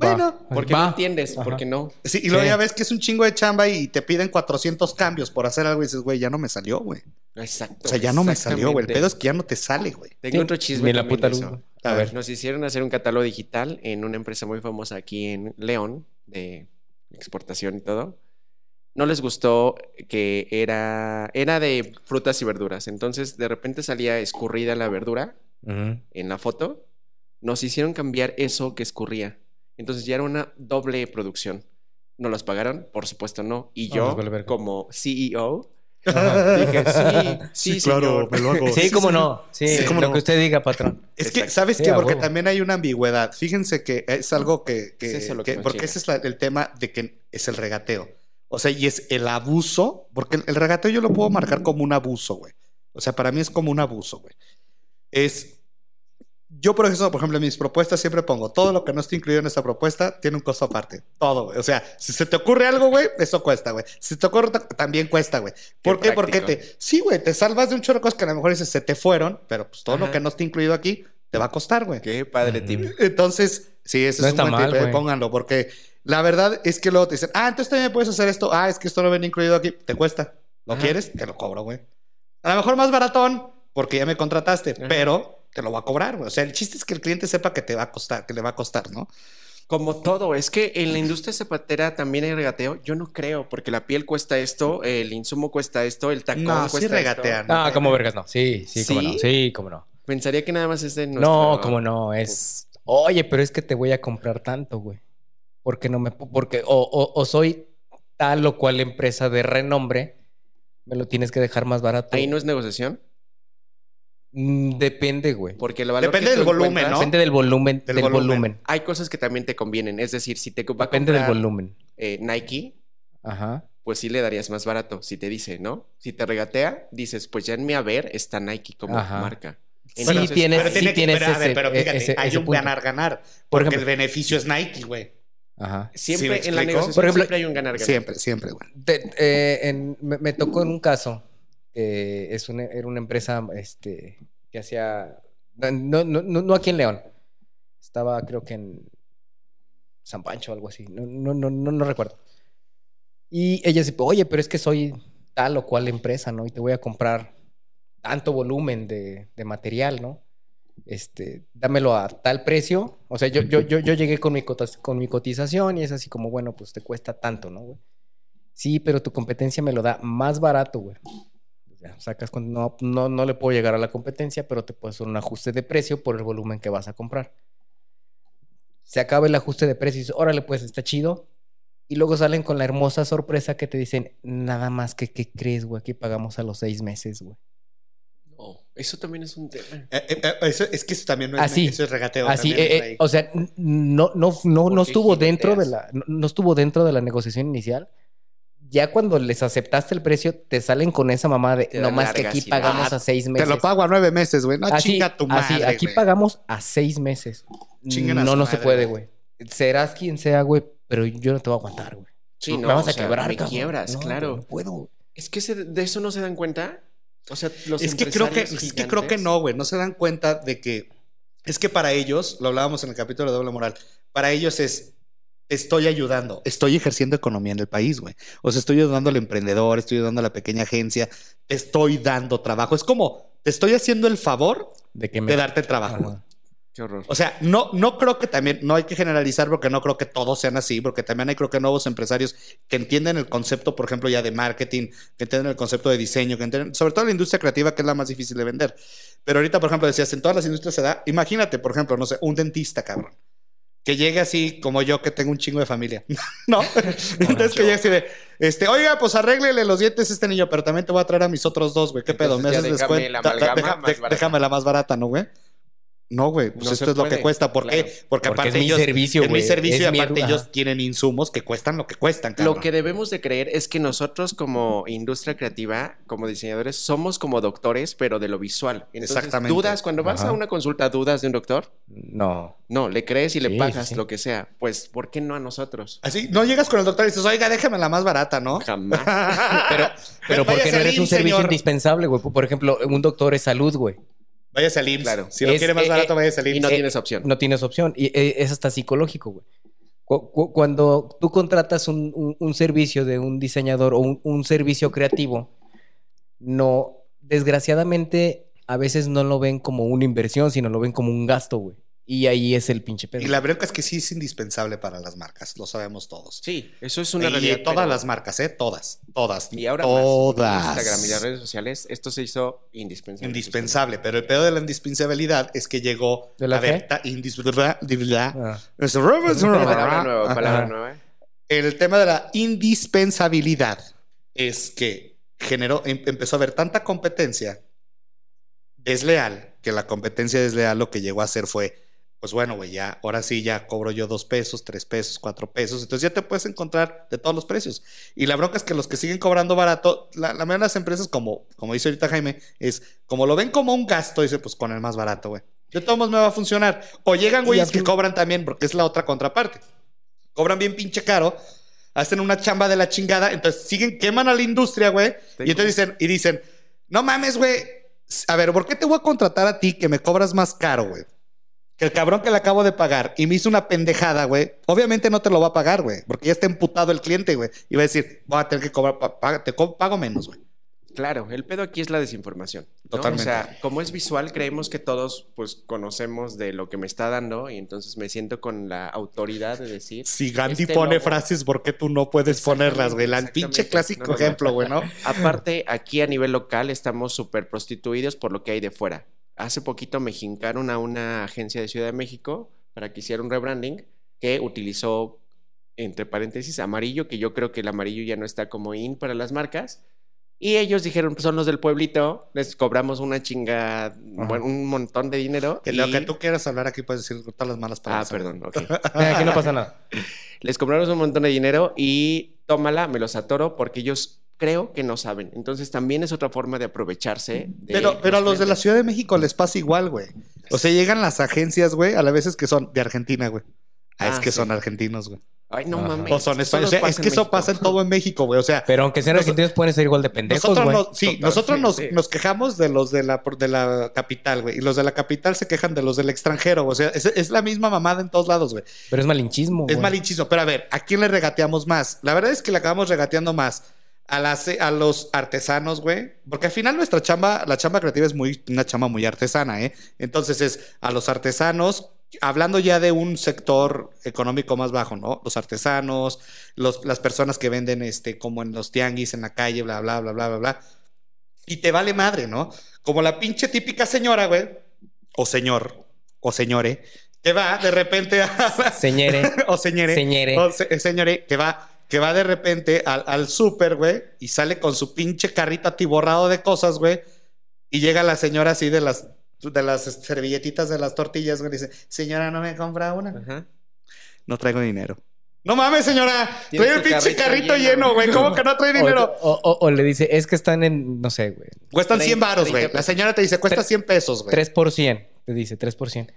Va. Bueno. Porque Va. no entiendes, Ajá. porque no. Sí, y luego Sí. ya ves que es un chingo de chamba y te piden 400 cambios por hacer algo y dices, güey, ya no me salió, güey. Exacto. O sea, ya no me salió, güey. El pedo es que ya no te sale, güey. Tengo Sí, otro chisme ni la puta güey. A ver. Nos hicieron hacer un catálogo digital en una empresa muy famosa aquí en León, de exportación y todo. no les gustó que era, era de frutas y verduras. Entonces, de repente salía escurrida la verdura en la foto. Nos hicieron cambiar eso que escurría. Entonces ya era una doble producción. ¿No las pagaron? Por supuesto no. Y yo, verga. como CEO, Ajá. dije, sí, sí, señor. me lo hago. Sí, cómo no. Sí, Sí, cómo lo no. que usted diga, patrón. Es que, Exacto. ¿sabes Sí, qué? a Porque huevo. también hay una ambigüedad. Fíjense que es algo que... que- Sí, es que- porque ese es la- el tema de que es el regateo. O sea, y es el abuso, porque el, el regateo yo lo puedo marcar como un abuso, güey. O sea, para mí es como un abuso, güey. Es... Yo, por eso, por ejemplo, en mis propuestas siempre pongo todo lo que no esté incluido en esta propuesta tiene un costo aparte. Todo, güey. O sea, si se te ocurre algo, güey, eso cuesta, güey. Si te ocurre, ta- también cuesta, güey. ¿Por Qué qué? Porque te. Sí, güey, te salvas de un chorro de cosas que a lo mejor dices se te fueron, pero pues todo lo que no esté incluido aquí te va a costar, güey. Qué padre tip. Entonces, sí, ese No es un está buen tip, eh, pónganlo, porque la verdad es que luego te dicen, ah, entonces también puedes hacer esto, ah, es que esto no viene incluido aquí, te cuesta. ¿Lo Ajá. quieres? Te lo cobro, güey. A lo mejor más baratón, porque ya me contrataste, Ajá. pero te lo va a cobrar, güey. O sea, el chiste es que el cliente sepa que te va a costar, que le va a costar, ¿no? Como todo, es que en la industria zapatera también hay regateo. Yo no creo, porque la piel cuesta esto, el insumo cuesta esto, el tacón No, sí cuesta regatean. esto. Ah, como vergas, no. Sí, sí, cómo ¿Sí? no. Sí, cómo no. Pensaría que nada más es de No, nuestro- como no. Es. Oye, pero es que te voy a comprar tanto, güey. Porque no me. Porque. O, o- o soy tal o cual empresa de renombre. Me lo tienes que dejar más barato. Ahí no es negociación, Depende, güey. porque el valor Depende que tú del volumen, ¿no? Depende del volumen. Del Del, volumen. volumen. Hay cosas que también te convienen. Es decir, si te va a Depende del comprar, volumen. eh, Nike, Ajá. pues sí le darías más barato. Si te dice, ¿no? Si te regatea, dices, pues ya en mi haber está Nike como Ajá. marca. Sí, Entonces, tienes- pero sí tiene que- tienes pero, ver, pero fíjate, ese- hay ese un ganar-ganar. Por Porque ejemplo- el beneficio es Nike, güey. Ajá. Siempre ¿Sí en la negociación Por ejemplo, siempre hay un ganar-ganar. Siempre, siempre, güey. Te- eh, en- me, me tocó en un caso. Es una, era una empresa este, que hacía. No, no, no, aquí en León. Estaba, creo que en San Pancho o algo así. No, no, no, no, no recuerdo. Y ella dice, oye, pero es que soy tal o cual empresa, ¿no? Y te voy a comprar tanto volumen de, material, ¿no? Este, dámelo a tal precio. O sea, yo, yo, yo, llegué con mi, con mi cotización y es así como, bueno, pues te cuesta tanto, ¿no? Sí, pero tu competencia me lo da más barato, güey. Sacas. No, no, no le puedo llegar a la competencia, pero te puedo hacer un ajuste de precio por el volumen que vas a comprar. Se acaba el ajuste de precio y dices, órale, pues está chido. Y luego salen con la hermosa sorpresa que te dicen, nada más que, ¿qué crees, güey? Aquí pagamos a los seis meses, güey. No, eso también es un tema. Eh, eh, eh, eso- es que eso también no es, Así. eso es regateo. Así, eh, o sea, no, no, no, no estuvo dentro de la, no, no estuvo dentro de la negociación inicial. Ya cuando les aceptaste el precio, te salen con esa mamá de no más que aquí pagamos a seis meses. Te lo pago a nueve meses, güey. No así, chinga tu madre. así, aquí güey. pagamos a seis meses. Chinguen a no, no se puede, güey. Serás quien sea, güey, pero yo no te voy a aguantar, güey. Sí, no, Me vas a sea, quebrar, me cabrón. quiebras, No, claro. güey, No puedo. Es que se- de eso no se dan cuenta. O sea, los Es que creo que, empresarios es que creo que gigantes- no, güey. No se dan cuenta de que es que para ellos, lo hablábamos en el capítulo de doble moral, para ellos es estoy ayudando, estoy ejerciendo economía en el país, güey. O sea, estoy ayudando al emprendedor, estoy ayudando a la pequeña agencia, te estoy dando trabajo. Es como te estoy haciendo el favor De que me... de darte trabajo. Ajá. Qué horror. O sea, no, no creo que también, no hay que generalizar porque no creo que todos sean así, porque también hay creo que nuevos empresarios que entienden el concepto, por ejemplo, ya de marketing, que entienden el concepto de diseño, que entienden, sobre todo la industria creativa, que es la más difícil de vender. Pero ahorita, por ejemplo, decías, en todas las industrias se da, imagínate, por ejemplo, no sé, un dentista, cabrón. Que llegue así como yo, que tengo un chingo de familia. ¿No? Entonces que llegue así de, este, oiga, pues arréglele los dientes a este niño, pero también te voy a traer a mis otros dos, güey. ¿Qué pedo? ¿Me Entonces haces descuento? déjame la más barata, ¿no, güey? No, güey, pues No esto es lo que cuesta. ¿Por claro. qué? Porque, Porque aparte es mi ellos, servicio, es mi servicio Es y mi- aparte ajá. ellos tienen insumos que cuestan lo que cuestan, cabrón. Lo que debemos de creer es que nosotros como industria creativa, como diseñadores, somos como doctores, pero de lo visual. Entonces, Exactamente. dudas, cuando vas Ajá. a una consulta, dudas de un doctor, No. no, le crees y le Sí, pagas sí. lo que sea. Pues, ¿por qué no a nosotros? Así, no llegas con el doctor y dices, oiga, déjame la más barata, ¿no? Jamás. Pero, pero porque no eres un servicio señor. indispensable, güey. Por ejemplo, un doctor es salud, güey. Váyase al IMSS. Claro. Si lo Es- quiere más eh, barato, eh, váyase al y IMSS. no tienes opción. No tienes opción. Y eh, es hasta psicológico, güey. Cu- cu- Cuando tú contratas un, un- un servicio de un diseñador o un, un servicio creativo, no, desgraciadamente, a veces no lo ven como una inversión, sino lo ven como un gasto, güey. Y ahí es el pinche pedo. Y la bronca es que sí es indispensable para las marcas, lo sabemos todos. Sí, eso es una y realidad. todas pero- las marcas, ¿eh? Todas, todas. Y ahora todas. más. Instagram y las redes sociales, esto se hizo indispensable. Indispensable, pero el pedo de la indispensabilidad es que llegó ¿De la a ver, indispensabilidad. Ah. Palabra nueva, palabra Ajá. nueva. El tema de la indispensabilidad es que generó, em- empezó a haber tanta competencia desleal que la competencia desleal lo que llegó a hacer fue, pues bueno, güey, ya, ahora sí ya cobro yo dos pesos, tres pesos, cuatro pesos, entonces ya te puedes encontrar de todos los precios. Y la bronca es que los que siguen cobrando barato, la, la mayoría de las empresas, como, como dice ahorita Jaime, es como lo ven como un gasto, dice, pues con el más barato, güey. De todos modos me va a funcionar. O llegan güeyes que cobran también, porque es la otra contraparte. Cobran bien pinche caro, hacen una chamba de la chingada, entonces siguen, queman a la industria, güey. Y entonces dicen, y dicen, no mames, güey. A ver, ¿por qué te voy a contratar a ti que me cobras más caro, güey? Que el cabrón que le acabo de pagar y me hizo una pendejada, güey. Obviamente no te lo va a pagar, güey. Porque ya está emputado el cliente, güey. Y va a decir, voy a tener que cobrar, te pago menos, güey. Claro, el pedo aquí es la desinformación. ¿no? Totalmente. O sea, como es visual, creemos que todos pues conocemos de lo que me está dando y entonces me siento con la autoridad de decir. Si Gandhi este pone logo- frases, ¿por qué tú no puedes ponerlas, güey? La Exactamente, pinche clásico no. ejemplo, güey, ¿no? Aparte, aquí a nivel local estamos súper prostituidos por lo que hay de fuera. Hace poquito me jincaron a una agencia de Ciudad de México para que hiciera un rebranding que utilizó, entre paréntesis, amarillo, que yo creo que el amarillo ya no está como in para las marcas. Y ellos dijeron, pues son los del pueblito, les cobramos una chinga, bueno, un montón de dinero. Que lo y- que tú quieras hablar aquí puedes decir todas las malas Ah, palabras. perdón, ok. Eh, Aquí no pasa nada. Les cobramos un montón de dinero y tómala, me los atoro porque ellos creo que no saben. Entonces también es otra forma de aprovecharse. de Pero, pero a los de la. Ciudad de México les pasa igual, güey. O sea, llegan las agencias, güey, a las veces que son de Argentina, güey. Ah, es Ah, que sí. son argentinos, güey. Ay, no Ajá. mames. O son españoles. O sea, es que eso México. pasa en todo en México, güey. O sea, Pero aunque sean Nos- argentinos, pueden ser igual de pendejos, nosotros, güey. nos, sí, nosotros nos, nos quejamos de los de la, de la capital, güey. Y los de la capital se quejan de los del extranjero. O sea, es, es la misma mamada en todos lados, güey. Pero es malinchismo, Es güey. malinchismo. Pero a ver, ¿a quién le regateamos más? La verdad es que le acabamos regateando más a, las, a los artesanos, güey. Porque al final nuestra chamba, la chamba creativa es muy, una chamba muy artesana, ¿eh? Entonces es a los artesanos, hablando ya de un sector económico más bajo, ¿no? Los artesanos, los, las personas que venden este, como en los tianguis, en la calle, bla, bla, bla, bla, bla, bla. Y te vale madre, ¿no? Como la pinche típica señora, güey. O señor, o señore, que va de repente a... Señere. o señore. Señere. O se- señore, que va, que va de repente al, al súper, güey, y sale con su pinche carrito atiborrado de cosas, güey. Y llega la señora así de las, de las servilletitas de las tortillas, güey, y dice, señora, ¿no me compra una? Ajá. No traigo dinero. No mames, señora. Trae el pinche carrito carrito lleno, güey. ¿Cómo que no trae dinero? O, o- o le dice, es que están en, no sé, güey. Cuestan 100 Treinta- varos, güey. La señora te dice, cuesta 100 pesos, güey. 3 por 100. Te dice, 3 por 100.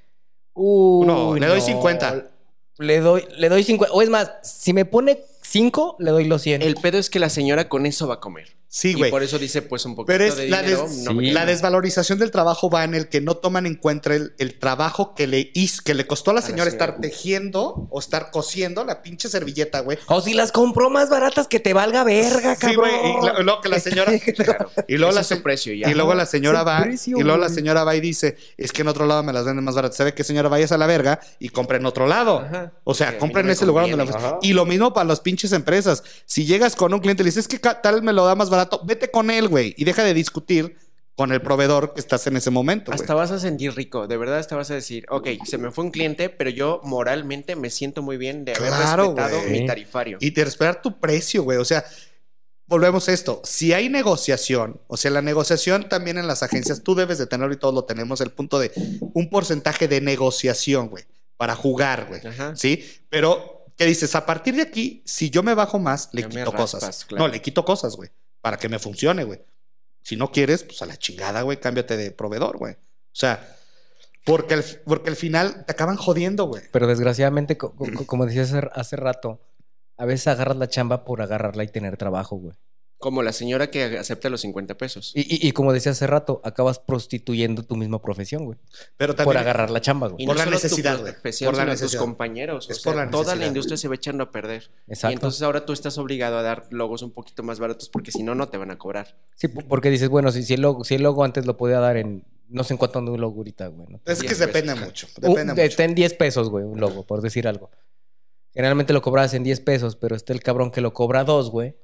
Uy, No, le doy 50. Le doy, le doy 50. O es más, si me pone 5, le doy los 100. El pedo es que la señora con eso va a comer. Sí, Y güey. por eso dice, pues un poquito Pero es de la, dinero. des- no sí. la desvalorización del trabajo va en el que no toman en cuenta el, el trabajo que le hizo, que le costó a la la señora señora. estar tejiendo o estar cosiendo la pinche servilleta, güey. O si las compró más baratas, que te valga verga, Sí, cabrón. güey. Y luego que la señora. Claro. Y luego, la, se- precio ya. y luego la señora va. precio, y luego la señora va y dice: Es que en otro lado me las venden más baratas. ¿Sabe qué, señora? Vayas a la verga y compre en otro lado. Ajá. O sea, Sí, compra en ese lugar donde la. Y lo mismo para las pinches empresas. Si llegas con un cliente y le dices: Es que tal me lo da más barato, vete con él, güey. Y deja de discutir con el proveedor que estás en ese momento. Hasta vas a sentir rico, de verdad hasta vas a decir, ok, se me fue un cliente, pero yo moralmente me siento muy bien de haber Claro, respetado mi tarifario. y de respetar tu precio, güey. O sea, volvemos a esto. Si hay negociación, o sea, la negociación también en las agencias, tú debes de tenerlo y todos lo tenemos, el punto de un porcentaje de negociación, güey, para jugar, güey. ¿Sí? Pero, ¿qué dices? A partir de aquí, si yo me bajo más, le quito cosas. claro. No, le quito cosas, güey, para que me funcione, güey. Si no quieres, pues a la chingada, güey, cámbiate de proveedor, güey. O sea, porque al, porque al final te acaban jodiendo, güey. Pero desgraciadamente, co- co- como decías hace, hace rato, a veces agarras la chamba por agarrarla y tener trabajo, güey. Como la señora que acepta los 50 pesos. Y, y- y como decía hace rato, acabas prostituyendo tu misma profesión, güey. Pero Por también... agarrar la chamba, güey. Y Por la necesidad, güey. profesión, Por la necesidad. tus compañeros. Es o por sea, la toda la industria se va echando a perder. Exacto. Y entonces ahora tú estás obligado a dar logos un poquito más baratos porque si no, no te van a cobrar. Sí, po- porque dices, bueno, si, si, el logo, si el logo antes lo podía dar en No sé en cuánto anda un logo ahorita, güey. ¿no? Es que 10 depende pesos. mucho. Depende de- mucho. Está en 10 pesos, güey, un logo, por decir algo. Generalmente lo cobrabas en 10 pesos, pero está el cabrón que lo cobra a 2, güey.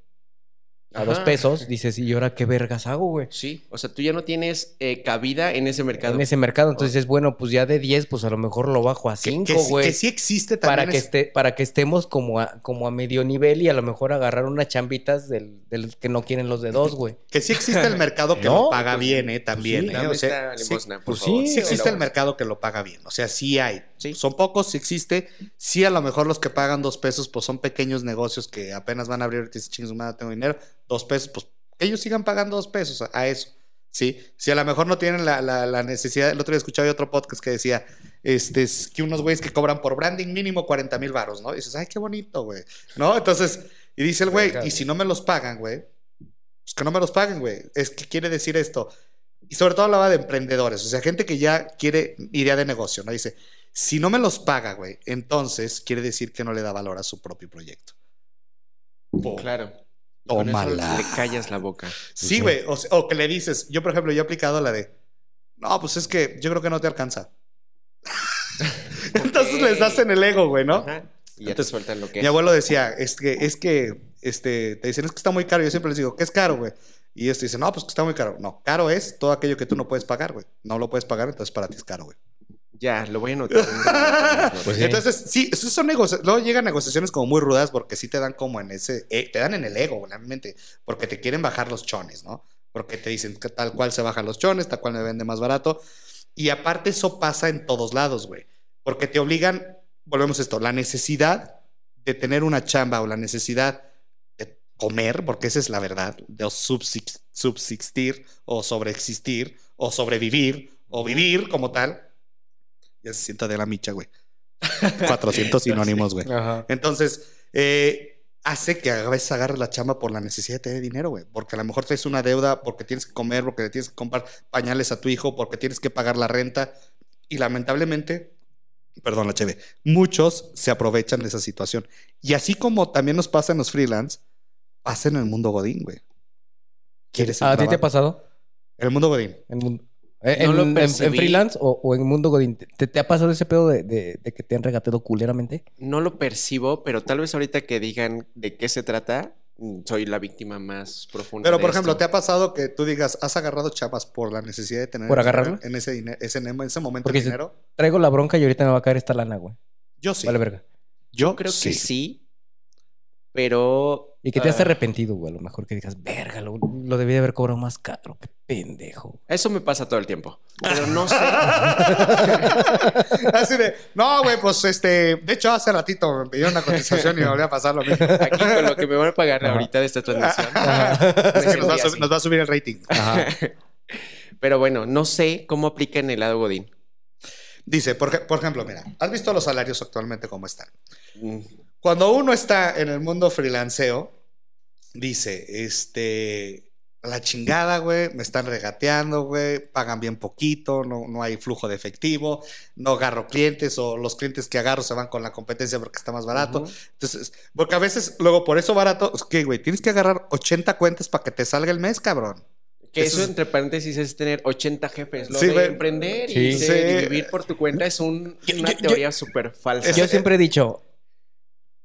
A 2 Ajá. pesos. Dices, ¿y ahora qué vergas hago, güey? Sí, o sea, tú ya no tienes eh, cabida en ese mercado. En ese mercado. Entonces dices, bueno, pues ya de 10, pues a lo mejor lo bajo a Que- 5, que, sí- güey. que sí existe para también. que es- esté, para que estemos como a, como a medio nivel y a lo mejor agarrar unas chambitas del, del que no quieren los de dos, güey. Que sí existe el mercado que No, lo paga pues, bien, ¿eh? También, sí, ¿eh? Dame O sea, esta sí, limosna, por pues sí, favor. sí existe el mercado que lo paga bien. O sea, sí hay. Sí. Son pocos, sí existe. Sí, a lo mejor los que pagan dos pesos, pues son pequeños negocios que apenas van a abrir y dicen, chingue su madre, tengo dinero. Dos pesos, pues que ellos sigan pagando dos pesos a, a eso. Sí, si a lo mejor no tienen la, la- la necesidad, el otro día escuchaba otro podcast que decía, este, es que unos güeyes que cobran por branding mínimo 40 mil baros, ¿no? Y dices, ay, qué bonito, güey, ¿no? Entonces, y dice el güey, y si no me los pagan, güey, pues que no me los paguen, güey. Es que quiere decir esto. Y sobre todo hablaba de emprendedores, o sea, gente que ya quiere idea de negocio, ¿no? Dice, si no me los paga, güey, entonces quiere decir que no le da valor a su propio proyecto. Claro. Tómala. Le callas la boca. Sí, güey. O, que le dices, yo por ejemplo, yo he aplicado la de, no, pues es que yo creo que no te alcanza. Entonces les hacen el ego, güey, ¿no? Ajá. Y ya Entonces, te sueltan lo que Mi abuelo decía, es que, es que, este, te dicen, es que está muy caro. Yo siempre les digo, ¿qué es caro, güey? Y ellos te dicen, no, pues que está muy caro. No, caro es todo aquello que tú no puedes pagar, güey. No lo puedes pagar, entonces para ti es caro, güey. Ya, lo voy a anotar. Pues sí. Entonces, sí, esos son negociaciones. Luego llegan negociaciones como muy rudas porque sí te dan como en ese. eh, te dan en el ego, realmente. Porque te quieren bajar los chones, ¿no? Porque te dicen que tal cual se bajan los chones, tal cual me vende más barato. Y aparte, eso pasa en todos lados, güey. Porque te obligan, volvemos a esto, la necesidad de tener una chamba o la necesidad de comer, porque esa es la verdad, de subsist- subsistir o sobreexistir o sobrevivir o vivir como tal. Ya se sienta de la micha, güey. 400 sinónimos, güey. Ajá. Entonces, eh, hace que a veces agarres la chamba por la necesidad de tener dinero, güey. Porque a lo mejor traes una deuda, porque tienes que comer, porque le tienes que comprar pañales a tu hijo, porque tienes que pagar la renta. Y lamentablemente, perdón, la cheve, muchos se aprovechan de esa situación. Y así como también nos pasa en los freelance, pasa en el mundo Godín, güey. ¿Quieres el ¿A ti te ha pasado? El mundo Godín. En, mundo- eh, No en- lo en- en percibí. freelance o, o en mundo Godín? ¿Te, te ha pasado ese pedo de, de- de que te han regateado culeramente? No lo percibo, pero tal vez ahorita que digan de qué se trata, mm, soy la víctima más profunda. Pero, de por ejemplo, esto. ¿te ha pasado que tú digas, has agarrado chapas por la necesidad de tener ¿Por dinero agarrarlo? en ese, dinero, ese, en ese momento Porque el si- dinero? Traigo la bronca y ahorita me va a caer esta lana, güey. Yo sí. Vale, verga. Yo Creo que sí, pero... Y que te has ah, arrepentido, güey. A lo mejor que digas, verga, lo, lo debí de haber cobrado más caro. Qué pendejo. Eso me pasa todo el tiempo. Pero no sé. Así de, no, güey, pues este, de hecho hace ratito me pidió una cotización y me volvió a pasar lo mismo. Aquí con lo que me van a pagar Ajá. ahorita de esta transmisión. Es que nos va, a nos va subir el rating. Ajá. Pero bueno, no sé cómo aplica en el lado Godín. Dice, por ejemplo, mira, ¿has visto los salarios actualmente cómo están? Mm, Cuando uno está en el mundo freelanceo, dice, este, la chingada, güey, me están regateando, güey, pagan bien poquito, no, no hay flujo de efectivo, no agarro clientes o los clientes que agarro se van con la competencia porque está más barato. Entonces, porque a veces, luego por eso barato, es que, güey, tienes que agarrar 80 cuentas para que te salga el mes, cabrón. Que Eso eso, es- entre paréntesis, es tener 80 jefes. Lo Sí, de güey. emprender Sí. y, ser- y Sí. vivir por tu cuenta es un- Yo- una yo- teoría súper falsa. Yo siempre he dicho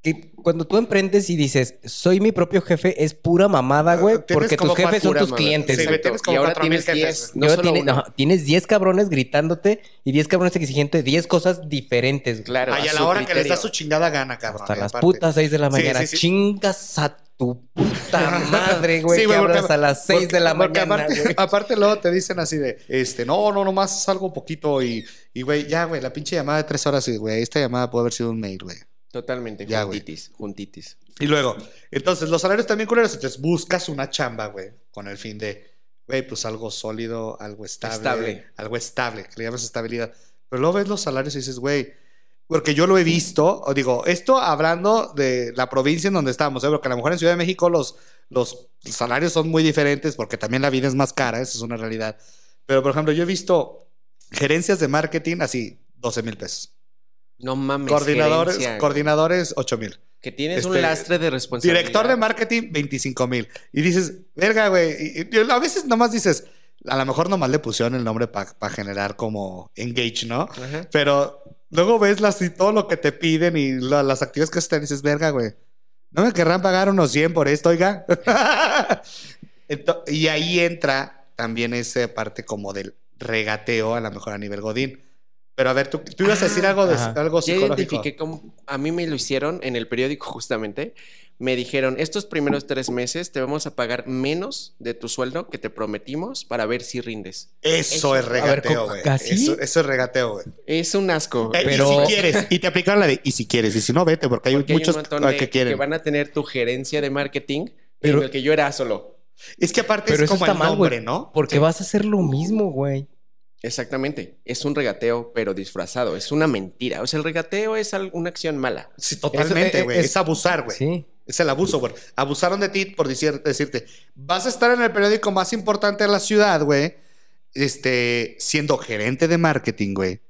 que cuando tú emprendes y dices, soy mi propio jefe, es pura mamada, güey. Ah, Tienes Porque tus jefes son tus mamada. clientes. Sí, güey. güey, tienes como y ahora 4,000 tienes jefes. 10, no Yo solo tiene- uno. no, tienes 10 cabrones gritándote y 10 cabrones exigiendo 10 cosas diferentes. güey. Claro, Ay, a la hora que les criterio. da su chingada gana, cabrón. Hasta y las putas 6 de la mañana. sí, sí. Chingas a tu puta madre, güey. Sí, que porque- hablas a las 6 porque- de la mañana, Aparte, güey. aparte luego te dicen así de, este, no, no, nomás salgo poquito y, y güey, ya, güey, la pinche llamada de tres horas y, güey, esta llamada puede haber sido un mail, güey. Totalmente, Ya, güey. juntitis, juntitis. Y luego, entonces, los salarios también culeros, entonces buscas una chamba, güey, con el fin de, güey, pues algo sólido, algo estable. Estable. Algo estable, que le llamas estabilidad. Pero luego ves los salarios y dices, güey, porque yo lo he visto, o digo, esto hablando de la provincia en donde estamos, ¿eh? porque a lo mejor en Ciudad de México los, los salarios son muy diferentes porque también la vida es más cara, eso es una realidad. Pero, por ejemplo, yo he visto gerencias de marketing así, 12 mil pesos. No mames. Coordinadores, gerencia, coordinadores, 8 mil. Que tienes este, un lastre de responsabilidad. Director de marketing, 25 mil. Y dices, verga, güey. A veces nomás dices, A lo mejor nomás le pusieron el nombre para generar como engage, ¿no? Ajá. Pero luego ves las, y todo lo que te piden y la- las actividades que están y dices, verga, güey. ¿No me querrán pagar unos 100 por esto, oiga? Y ahí entra también esa parte como del regateo, a lo mejor a nivel Godín. Pero a ver, tú, tú ibas a decir algo, de, Ajá. algo psicológico. identifiqué cómo a mí me lo hicieron en el periódico justamente. Me dijeron, estos primeros tres meses te vamos a pagar menos de tu sueldo que te prometimos para ver si rindes. Eso es A ver, regateo, ¿cómo- güey. casi? Eso, eso es regateo, güey. Es un asco. Eh, Pero- Y si quieres, y te aplicaron la de, y si quieres, y si no, vete, porque hay Porque hay muchos un montón ah, de que quieren. van a tener tu gerencia de marketing, Pero- pero el que yo era solo. Es que aparte Pero es eso como está el mal, nombre, güey. ¿no? Porque Sí. vas a hacer lo mismo, güey. Exactamente. Es un regateo, pero disfrazado. Es una mentira. O sea, el regateo es una acción mala. Sí, totalmente, güey. Es, es- abusar, güey. Sí. Es el abuso, güey. Abusaron de ti por decir- decirte, vas a estar en el periódico más importante de la ciudad, güey. Este, siendo gerente de marketing, güey.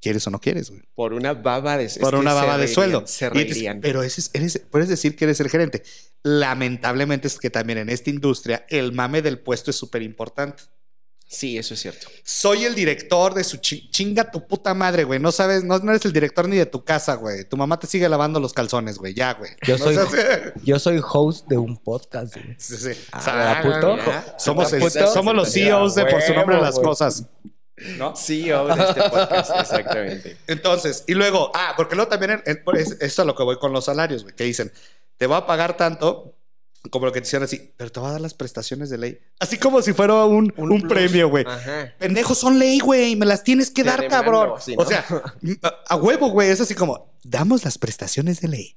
¿Quieres o no quieres, güey? Por una baba de Por una baba de sueldo. Se reirían. pero ese es- eres- puedes decir que eres el gerente. Lamentablemente es que también en esta industria el mame del puesto es súper importante. Sí, eso es cierto. Soy el director de su chi- chinga tu puta madre, güey. No sabes, no, no eres el director ni de tu casa, güey. Tu mamá te sigue lavando los calzones, güey. Ya, güey. Yo No soy- seas- Yo soy host de un podcast, güey. Sí, sí. Ah, puto? mira. Somos, el- puto? somos los CEOs de por su nombre las güey. cosas. ¿No? CEO de este podcast, exactamente. Entonces, y luego, ah, porque luego también, en- es- eso es a lo que voy con los salarios, güey, que dicen, te va a pagar tanto, como lo que te hicieron así, pero te va a dar las prestaciones de ley. Así como si fuera un, un, premio, güey. Ajá. Pendejos son ley, güey, me las tienes que Te dar, cabrón. O sea, a, huevo, güey, es así como, damos las prestaciones de ley.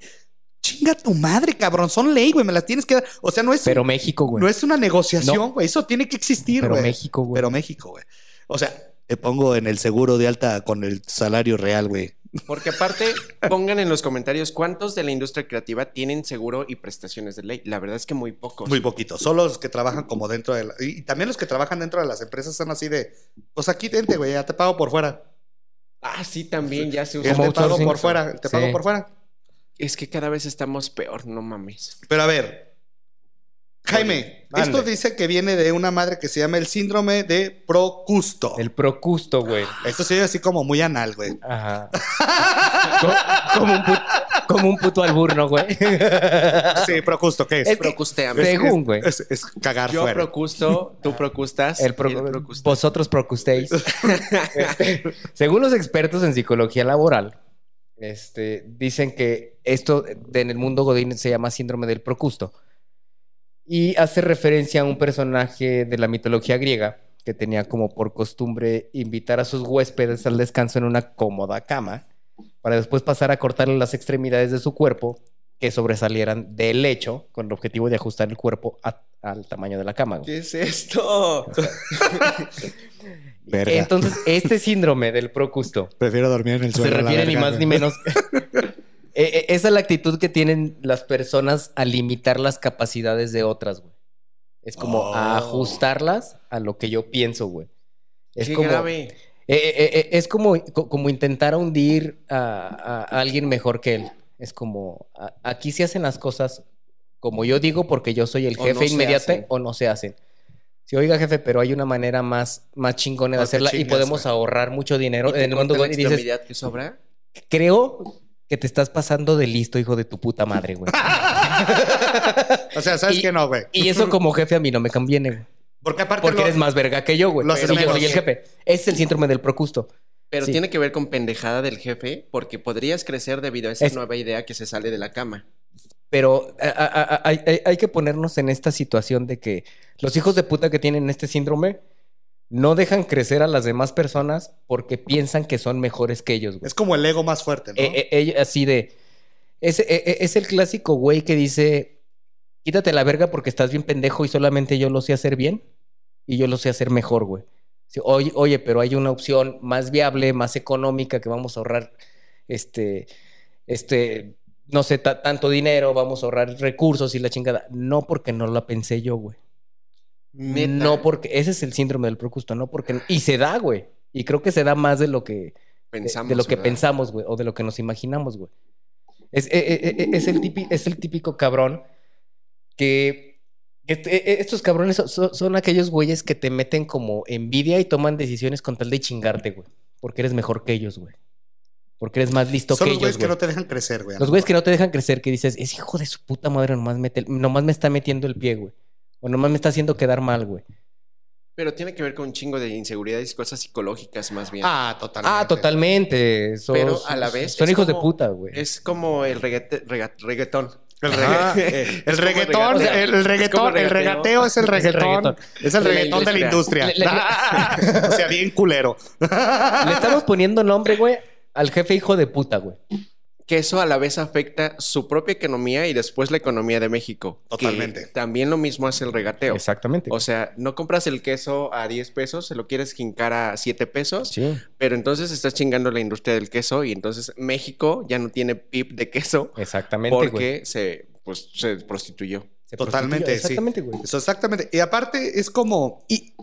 Chinga tu madre, cabrón, son ley, güey, me las tienes que dar. O sea, no es, Pero México, güey. no es una negociación, No. güey, eso tiene que existir, Pero güey. México, güey. Pero México, güey. O sea, te pongo en el seguro de alta con el salario real, güey. Porque aparte, pongan en los comentarios cuántos de la industria creativa tienen seguro y prestaciones de ley. La verdad es que muy pocos. Muy poquito. Solo los que trabajan como dentro de la... Y también los que trabajan dentro de las empresas son así de... Pues aquí vente, güey, ya te pago por fuera. Ah, sí, también ya se usa. Te pago por fuera, te pago por fuera. Es que cada vez estamos peor, no mames. Pero a ver, Jaime, esto dice que viene de una madre que se llama el síndrome de Procusto. El procusto, güey. Esto se oye así como muy anal, güey. Ajá. Co- como, un puto, como un puto albur, ¿no, güey? Sí, Procusto, ¿qué es? Es. Según, güey. Es, es cagar Yo fuera. procusto, tú procustas. El pro- vosotros procustéis. Este, según los expertos en psicología laboral, este, dicen que esto en el mundo Godín se llama síndrome del procusto. Y hace referencia a un personaje de la mitología griega que tenía como por costumbre invitar a sus huéspedes al descanso en una cómoda cama para después pasar a cortarle las extremidades de su cuerpo que sobresalieran del lecho con el objetivo de ajustar el cuerpo a- al tamaño de la cama. ¿Qué es esto? Verga. Entonces, este síndrome del procusto Prefiero dormir en el se suelo. la refiere ni más ni menos. Eh, eh, Esa es la actitud que tienen las personas a limitar las capacidades de otras, güey. Es como a Oh. ajustarlas a lo que yo pienso, güey. Es Qué como, grave. eh, eh, eh, es como, co- como intentar hundir a, alguien mejor que él. Es como, a- aquí se hacen las cosas como yo digo porque yo soy el O jefe no inmediato o no se hacen. Sí, oiga, jefe, pero hay una manera más, más chingona de hacerla y podemos güey. ahorrar mucho dinero ¿Y en el mundo. cortan la Y dices, que sobra? creo que te estás pasando de listo, hijo de tu puta madre, güey. O sea, ¿sabes Y- qué no, güey? y eso como jefe a mí no me conviene, güey. Porque aparte Porque lo- eres más verga que yo, güey. lo Pero yo soy el jefe. Ese es el síndrome del procusto. Pero Sí. tiene que ver con pendejada del jefe, porque podrías crecer debido a esa Es- nueva idea que se sale de la cama. Pero a- a- a- hay, hay- hay que ponernos en esta situación de que los hijos de puta que tienen este síndrome no dejan crecer a las demás personas porque piensan que son mejores que ellos, güey. Es como el ego más fuerte, ¿no? Eh, eh, así de. Es, eh, es el clásico güey que dice: Quítate la verga porque estás bien pendejo y solamente yo lo sé hacer bien y yo lo sé hacer mejor, güey. Sí, oye, oye, pero hay una opción más viable, más económica que vamos a ahorrar, este, este, no sé, ta- tanto dinero, vamos a ahorrar recursos y la chingada. No porque no la pensé yo, güey. Neta. No porque, ese es el síndrome del procusto, no porque, y se da, güey. Y creo que se da más de lo que, Pensamos. de lo que ¿verdad? pensamos, güey, o de lo que nos imaginamos, güey. Es, eh, eh, es, el típico, es el típico cabrón que Este- e- e- estos cabrones son, son- son aquellos güeyes que te meten como envidia y toman decisiones con tal de chingarte, güey. Porque eres mejor que ellos, güey. Porque eres más listo Son que los güeyes ellos, que no te dejan crecer, güey. Los güeyes que no te dejan crecer, que dices, es hijo de su puta madre, nomás, mete- nomás me está metiendo el pie, güey. O nomás me está haciendo quedar mal, güey. Pero tiene que ver con un chingo de inseguridades y cosas psicológicas más bien. Ah, totalmente. Ah, totalmente. Son- Pero a la vez Son hijos de puta, güey. Es como el rega- reggaetón. El, regga- el reggaetón, o sea, el, el reggaetón, el regateo es el Es el reggaetón. Es el De la reggaetón de la industria. industria. o sea, bien culero. Le estamos poniendo nombre, güey, al jefe hijo de puta, güey. Que eso a la vez afecta su propia economía y después la economía de México. Que Totalmente. también lo mismo hace el regateo. Exactamente. O sea, no compras el queso a 10 pesos, se lo quieres jincar a 7 pesos, sí. pero entonces estás chingando la industria del queso y entonces México ya no tiene PIB de queso Exactamente, güey. porque se, pues, se prostituyó. Se Totalmente, prostituye. sí. Exactamente, güey. Eso, exactamente. Y aparte es como... Y,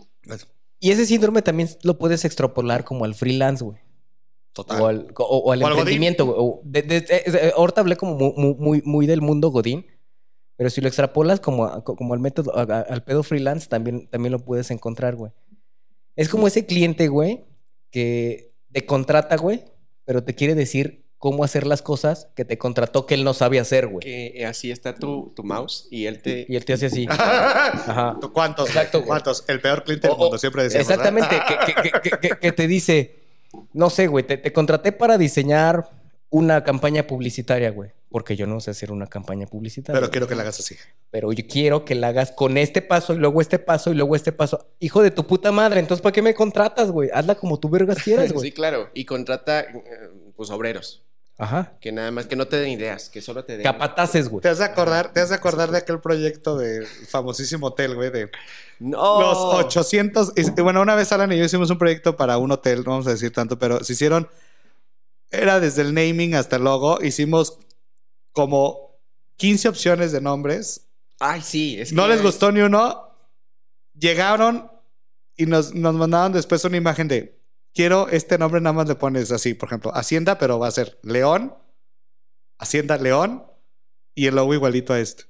y ese síndrome también lo puedes extrapolar como al freelance, güey. Total. O al, o- o al O al Godín. emprendimiento, güey. O de- de- eh, eh, ahorita hablé como mu- mu- muy, muy, del mundo Godín. Pero si lo extrapolas como, a- como al método, a- a- al pedo freelance, también, también lo puedes encontrar, güey. Es como ese cliente, güey, que te contrata, güey, pero te quiere decir cómo hacer las cosas que te contrató que él no sabe hacer, güey. Que así está tu, tu mouse y él te... Y él te hace así. Ajá. ¿Cuántos? Exacto, güey. ¿Cuántos? El peor cliente del mundo, siempre decimos. Exactamente, que- que- que- que te dice, no sé, güey, te, te contraté para diseñar una campaña publicitaria, güey. Porque yo no sé hacer una campaña publicitaria. Pero quiero que la hagas así. Pero yo quiero que la hagas con este paso y luego este paso y luego este paso. Hijo de tu puta madre, entonces ¿para qué me contratas, güey? Hazla como tú vergas quieras, güey. Sí, claro. Y contrata, eh, pues, obreros. Ajá. Que nada más, que no te den ideas, que solo te den... Capataces, güey. ¿Te has de acordar, te has de, acordar de aquel proyecto del famosísimo hotel, güey? De ¡No! los 800. y- Bueno, una vez Alan y yo hicimos un proyecto para un hotel, no vamos a decir tanto, pero se hicieron. Era desde el naming hasta el logo. Hicimos como 15 opciones de nombres. Ay, sí. Es No que- les gustó ni uno. Llegaron y nos, nos mandaron después una imagen de. Quiero este nombre, nada más le pones así, por ejemplo, Hacienda, pero va a ser León, Hacienda León y el logo igualito a este.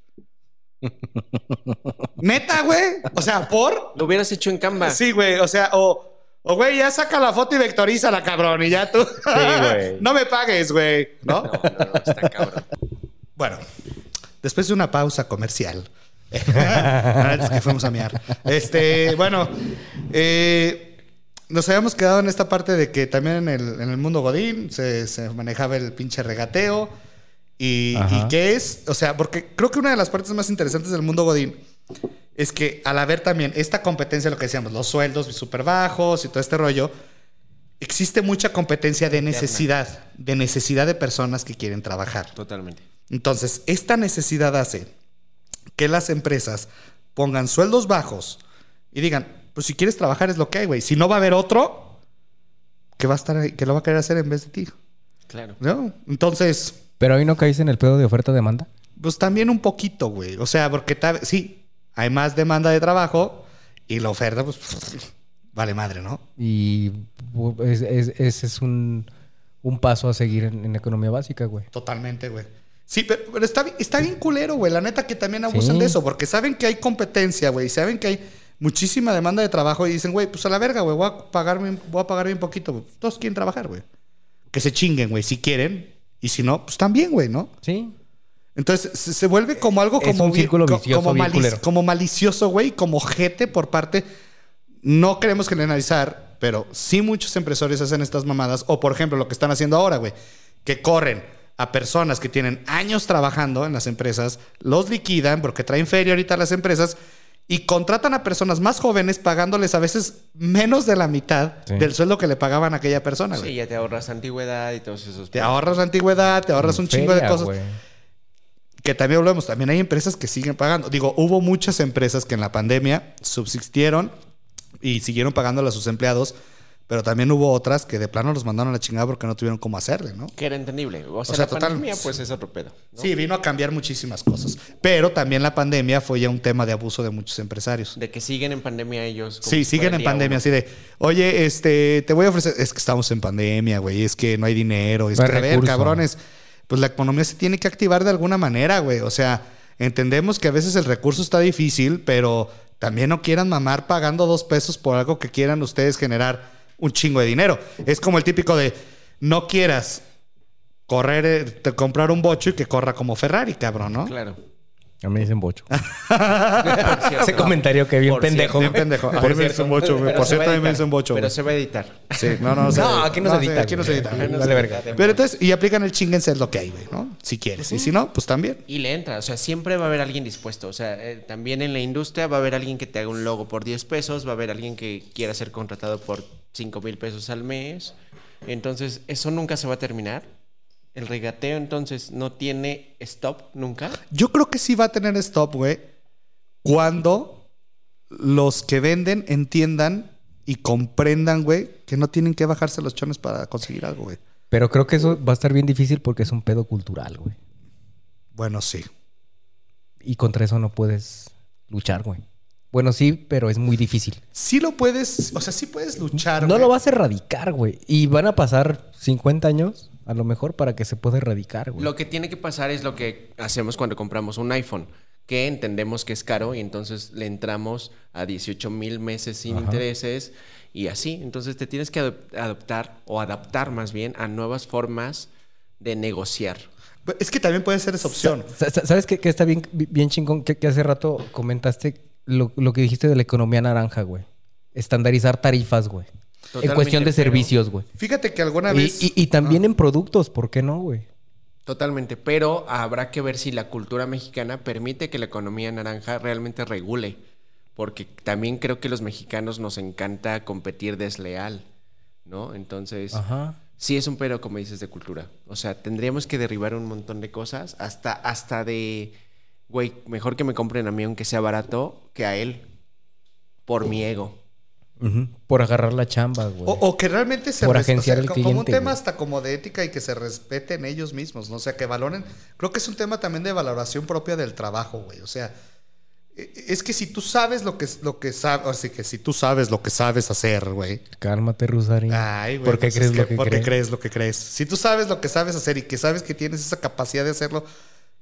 Neta, güey. O sea, por. Lo hubieras hecho en Canva. Sí, güey. O sea, o. O, güey, ya saca la foto y vectorízala, cabrón. Y ya tú. güey. no me pagues, güey. ¿No? No, no, no, está cabrón. Bueno, después de una pausa comercial. Antes que fuimos a mear. Este, bueno, eh, nos habíamos quedado en esta parte de que también en el, en el mundo Godín se, se manejaba el pinche regateo. Y, y qué es, o sea, porque creo que una de las partes más interesantes del mundo Godín es que al haber también esta competencia, lo que decíamos, los sueldos súper bajos y todo este rollo, existe mucha competencia de necesidad, de necesidad de personas que quieren trabajar. Totalmente. Entonces, esta necesidad hace que las empresas pongan sueldos bajos y digan, pues si quieres trabajar es lo que hay, güey. Si no va a haber otro que va a estar ahí, que lo va a querer hacer en vez de ti. Claro. ¿No? Entonces, Pero ahí no caíste en el pedo de oferta-demanda. pues también un poquito, güey. O sea, porque sí, hay más demanda de trabajo y la oferta, pues, vale madre, ¿no? Y bu- es- es- ese es un, un paso a seguir en, en economía básica, güey. Totalmente, güey. Sí, pero, pero está, bien- está bien culero, güey. La neta que también abusan Sí. de eso, porque saben que hay competencia, güey. Saben que hay muchísima demanda de trabajo y dicen, güey, pues a la verga, güey, voy a pagar bien, voy a pagar bien poquito. Todos quieren trabajar, güey. Que se chinguen, güey, si quieren. Y si no, pues también, güey, ¿no? Sí. Entonces se, se vuelve como algo como, un co- vicioso malic- como malicioso, güey, como jete por parte. No queremos generalizar, pero sí muchos empresarios hacen estas mamadas. O por ejemplo, lo que están haciendo ahora, güey, que corren a personas que tienen años trabajando en las empresas, los liquidan porque traen feria ahorita a las empresas y contratan a personas más jóvenes pagándoles a veces menos de la mitad Sí. del sueldo que le pagaban a aquella persona, güey. Sí, ya te ahorras antigüedad y todos esos. Te ahorras la antigüedad, te ahorras un chingo de Feria, cosas güey. que también hablamos, también hay empresas que siguen pagando. Digo, hubo muchas empresas que en la pandemia subsistieron y siguieron pagando a sus empleados, pero también hubo otras que de plano los mandaron a la chingada porque no tuvieron cómo hacerle, ¿no? Que era entendible. O sea, sea, la total- pandemia, pues es otro pedo. ¿no? Sí, vino a cambiar muchísimas cosas. Pero también la pandemia fue ya un tema de abuso de muchos empresarios. De que siguen en pandemia ellos. Sí, si siguen en pandemia, uno. así de, oye, este, te voy a ofrecer, es que estamos en pandemia, güey, es que no hay dinero, es No que, hay a ver, cabrones, pues la economía se tiene que activar de alguna manera, güey, o sea, entendemos que a veces el recurso está difícil, pero también no quieran mamar pagando dos pesos por algo que quieran ustedes generar un chingo de dinero. Es como el típico de no quieras correr, eh, te- comprar un bocho y que corra como Ferrari, cabrón, ¿no? Claro. A mí me dicen bocho. Cierto. Ese comentario que bien Por pendejo. Bien pendejo. A Por mí me cierto. dicen bocho, güey. Por cierto, a mí me dicen bocho, Pero se va a editar. Sí, no, no, se- No, aquí no se edita, Aquí no se edita. Se verga. Pero entonces, y aplican el chinguense es lo que hay, güey, ¿no? Si quieres. Y si no, pues también. Y le entra, o sea, siempre va a haber alguien dispuesto. O sea, eh, también en la industria va a haber alguien que te haga un logo por 10 pesos, va a haber alguien que quiera ser contratado por 5 mil pesos al mes. Entonces, eso nunca se va a terminar. El regateo, entonces, no tiene stop nunca. Yo creo que sí va a tener stop, güey, cuando los que venden entiendan y comprendan, güey, que no tienen que bajarse los chones para conseguir algo, güey. Pero creo que eso va a estar bien difícil porque es un pedo cultural, güey. Bueno, sí. Y contra eso no puedes luchar, güey. Bueno, sí, pero es muy difícil. Sí lo puedes, o sea, sí puedes luchar, No güey. lo vas a erradicar, güey. Y van a pasar 50 años, a lo mejor, para que se pueda erradicar, güey. Lo que tiene que pasar es lo que hacemos cuando compramos un iPhone, que entendemos que es caro y entonces le entramos a 18 mil meses sin Ajá. intereses y así. Entonces te tienes que adop- adoptar o adaptar más bien a nuevas formas de negociar. Es que también puede ser esa opción. Sa- sa- ¿Sabes qué, qué está bien, bien chingón? Que, que hace rato comentaste lo, lo que dijiste de la economía naranja, güey. Estandarizar tarifas, güey. En cuestión de servicios, güey. Fíjate que alguna vez... y- y también en productos, ¿por qué no, güey? Totalmente, pero habrá que ver si la cultura mexicana permite que la economía naranja realmente regule, porque también creo que los mexicanos nos encanta competir desleal, ¿no? Entonces, Ajá. sí es un pero, como dices, de cultura. O sea, tendríamos que derribar un montón de cosas, hasta, hasta de, güey, mejor que me compren a mí aunque sea barato que a él, por mi ego. Por agarrar la chamba, güey. O, o que realmente se Por agenciar o sea, como un tema güey. hasta como de ética y que se respeten ellos mismos, ¿no? O sea, que valoren. Creo que es un tema también de valoración propia del trabajo, güey. O sea, e- es que si tú sabes lo que lo que sabes, así que si tú sabes lo que sabes hacer, güey. Cálmate, Rusarín. Ay, güey. ¿Por qué pues crees es lo que porque crees? crees lo que crees. Si tú sabes lo que sabes hacer y que sabes que tienes esa capacidad de hacerlo,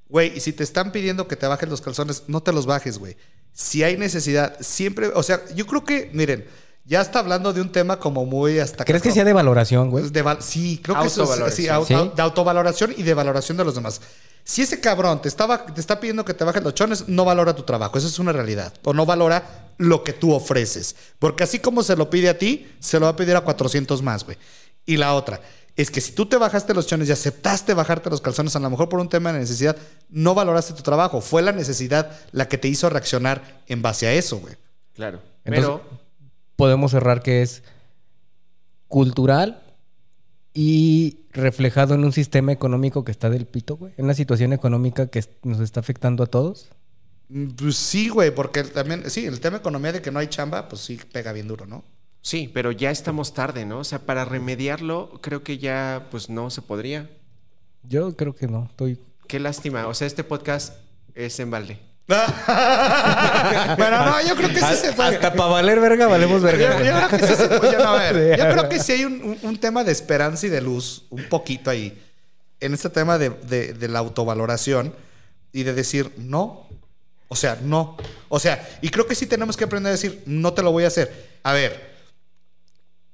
güey, y si te están pidiendo que te bajes los calzones, no te los bajes, güey. Si hay necesidad, siempre, o sea, yo creo que, miren, ya está hablando de un tema como muy hasta ¿Crees que sea de valoración, güey? de val- sí, creo que eso es Autovaloración. sí, au- ¿Sí? au- de autovaloración y de valoración de los demás. Si ese cabrón te, estaba, te está pidiendo que te bajes los chones, no valora tu trabajo. Esa es una realidad. O no valora lo que tú ofreces. Porque así como se lo pide a ti, se lo va a pedir a 400 más, güey. Y la otra es que si tú te bajaste los chones y aceptaste bajarte los calzones, a lo mejor por un tema de necesidad, no valoraste tu trabajo. Fue la necesidad la que te hizo reaccionar en base a eso, güey. Claro. Entonces- pero Podemos cerrar que es cultural y reflejado en un sistema económico que está del pito, güey. En una situación económica que nos está afectando a todos. Mm, Pues sí, güey, porque también, sí, el tema economía de que no hay chamba, pues sí pega bien duro, ¿no? Sí, pero ya estamos tarde, ¿no? O sea, para remediarlo, creo que ya, pues no se podría. Yo creo que no. Estoy. Qué lástima. O sea, este podcast es en balde. Pero no, yo creo que sí se puede. Hasta para valer verga, valemos verga. yo creo que sí se puede. No, a ver, Sí. yo creo que sí hay un, un- un tema de esperanza y de luz, un poquito ahí, en este tema de, de- de la autovaloración y de decir no. O sea, no. O sea, y creo que sí tenemos que aprender a decir, no te lo voy a hacer. A ver,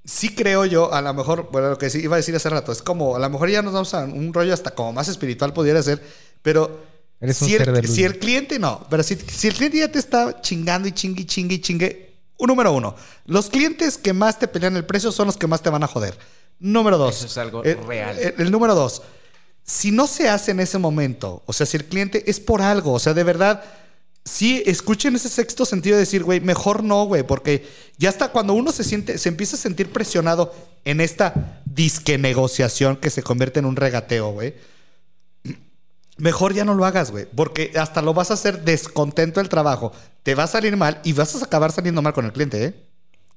sí creo yo, a lo mejor, bueno, lo que sí iba a decir hace rato, es como, a lo mejor ya nos vamos a un rollo hasta como más espiritual pudiera ser, pero Eres un si, ser el, de luz. si el cliente no, pero si, si el cliente ya te está chingando y chingue y chingue y chingue, un número uno, los clientes que más te pelean el precio son los que más te van a joder. Número dos. Eso es algo el- real. El, el número dos, si no se hace en ese momento, o sea, si el cliente es por algo, o sea, de verdad, sí, escuchen ese sexto sentido de decir, güey, mejor no, güey, porque ya está cuando uno se siente, se empieza a sentir presionado en esta disque negociación que se convierte en un regateo, güey. Mejor ya no lo hagas, güey, porque hasta lo vas a hacer descontento del trabajo, te va a salir mal y vas a acabar saliendo mal con el cliente, ¿eh?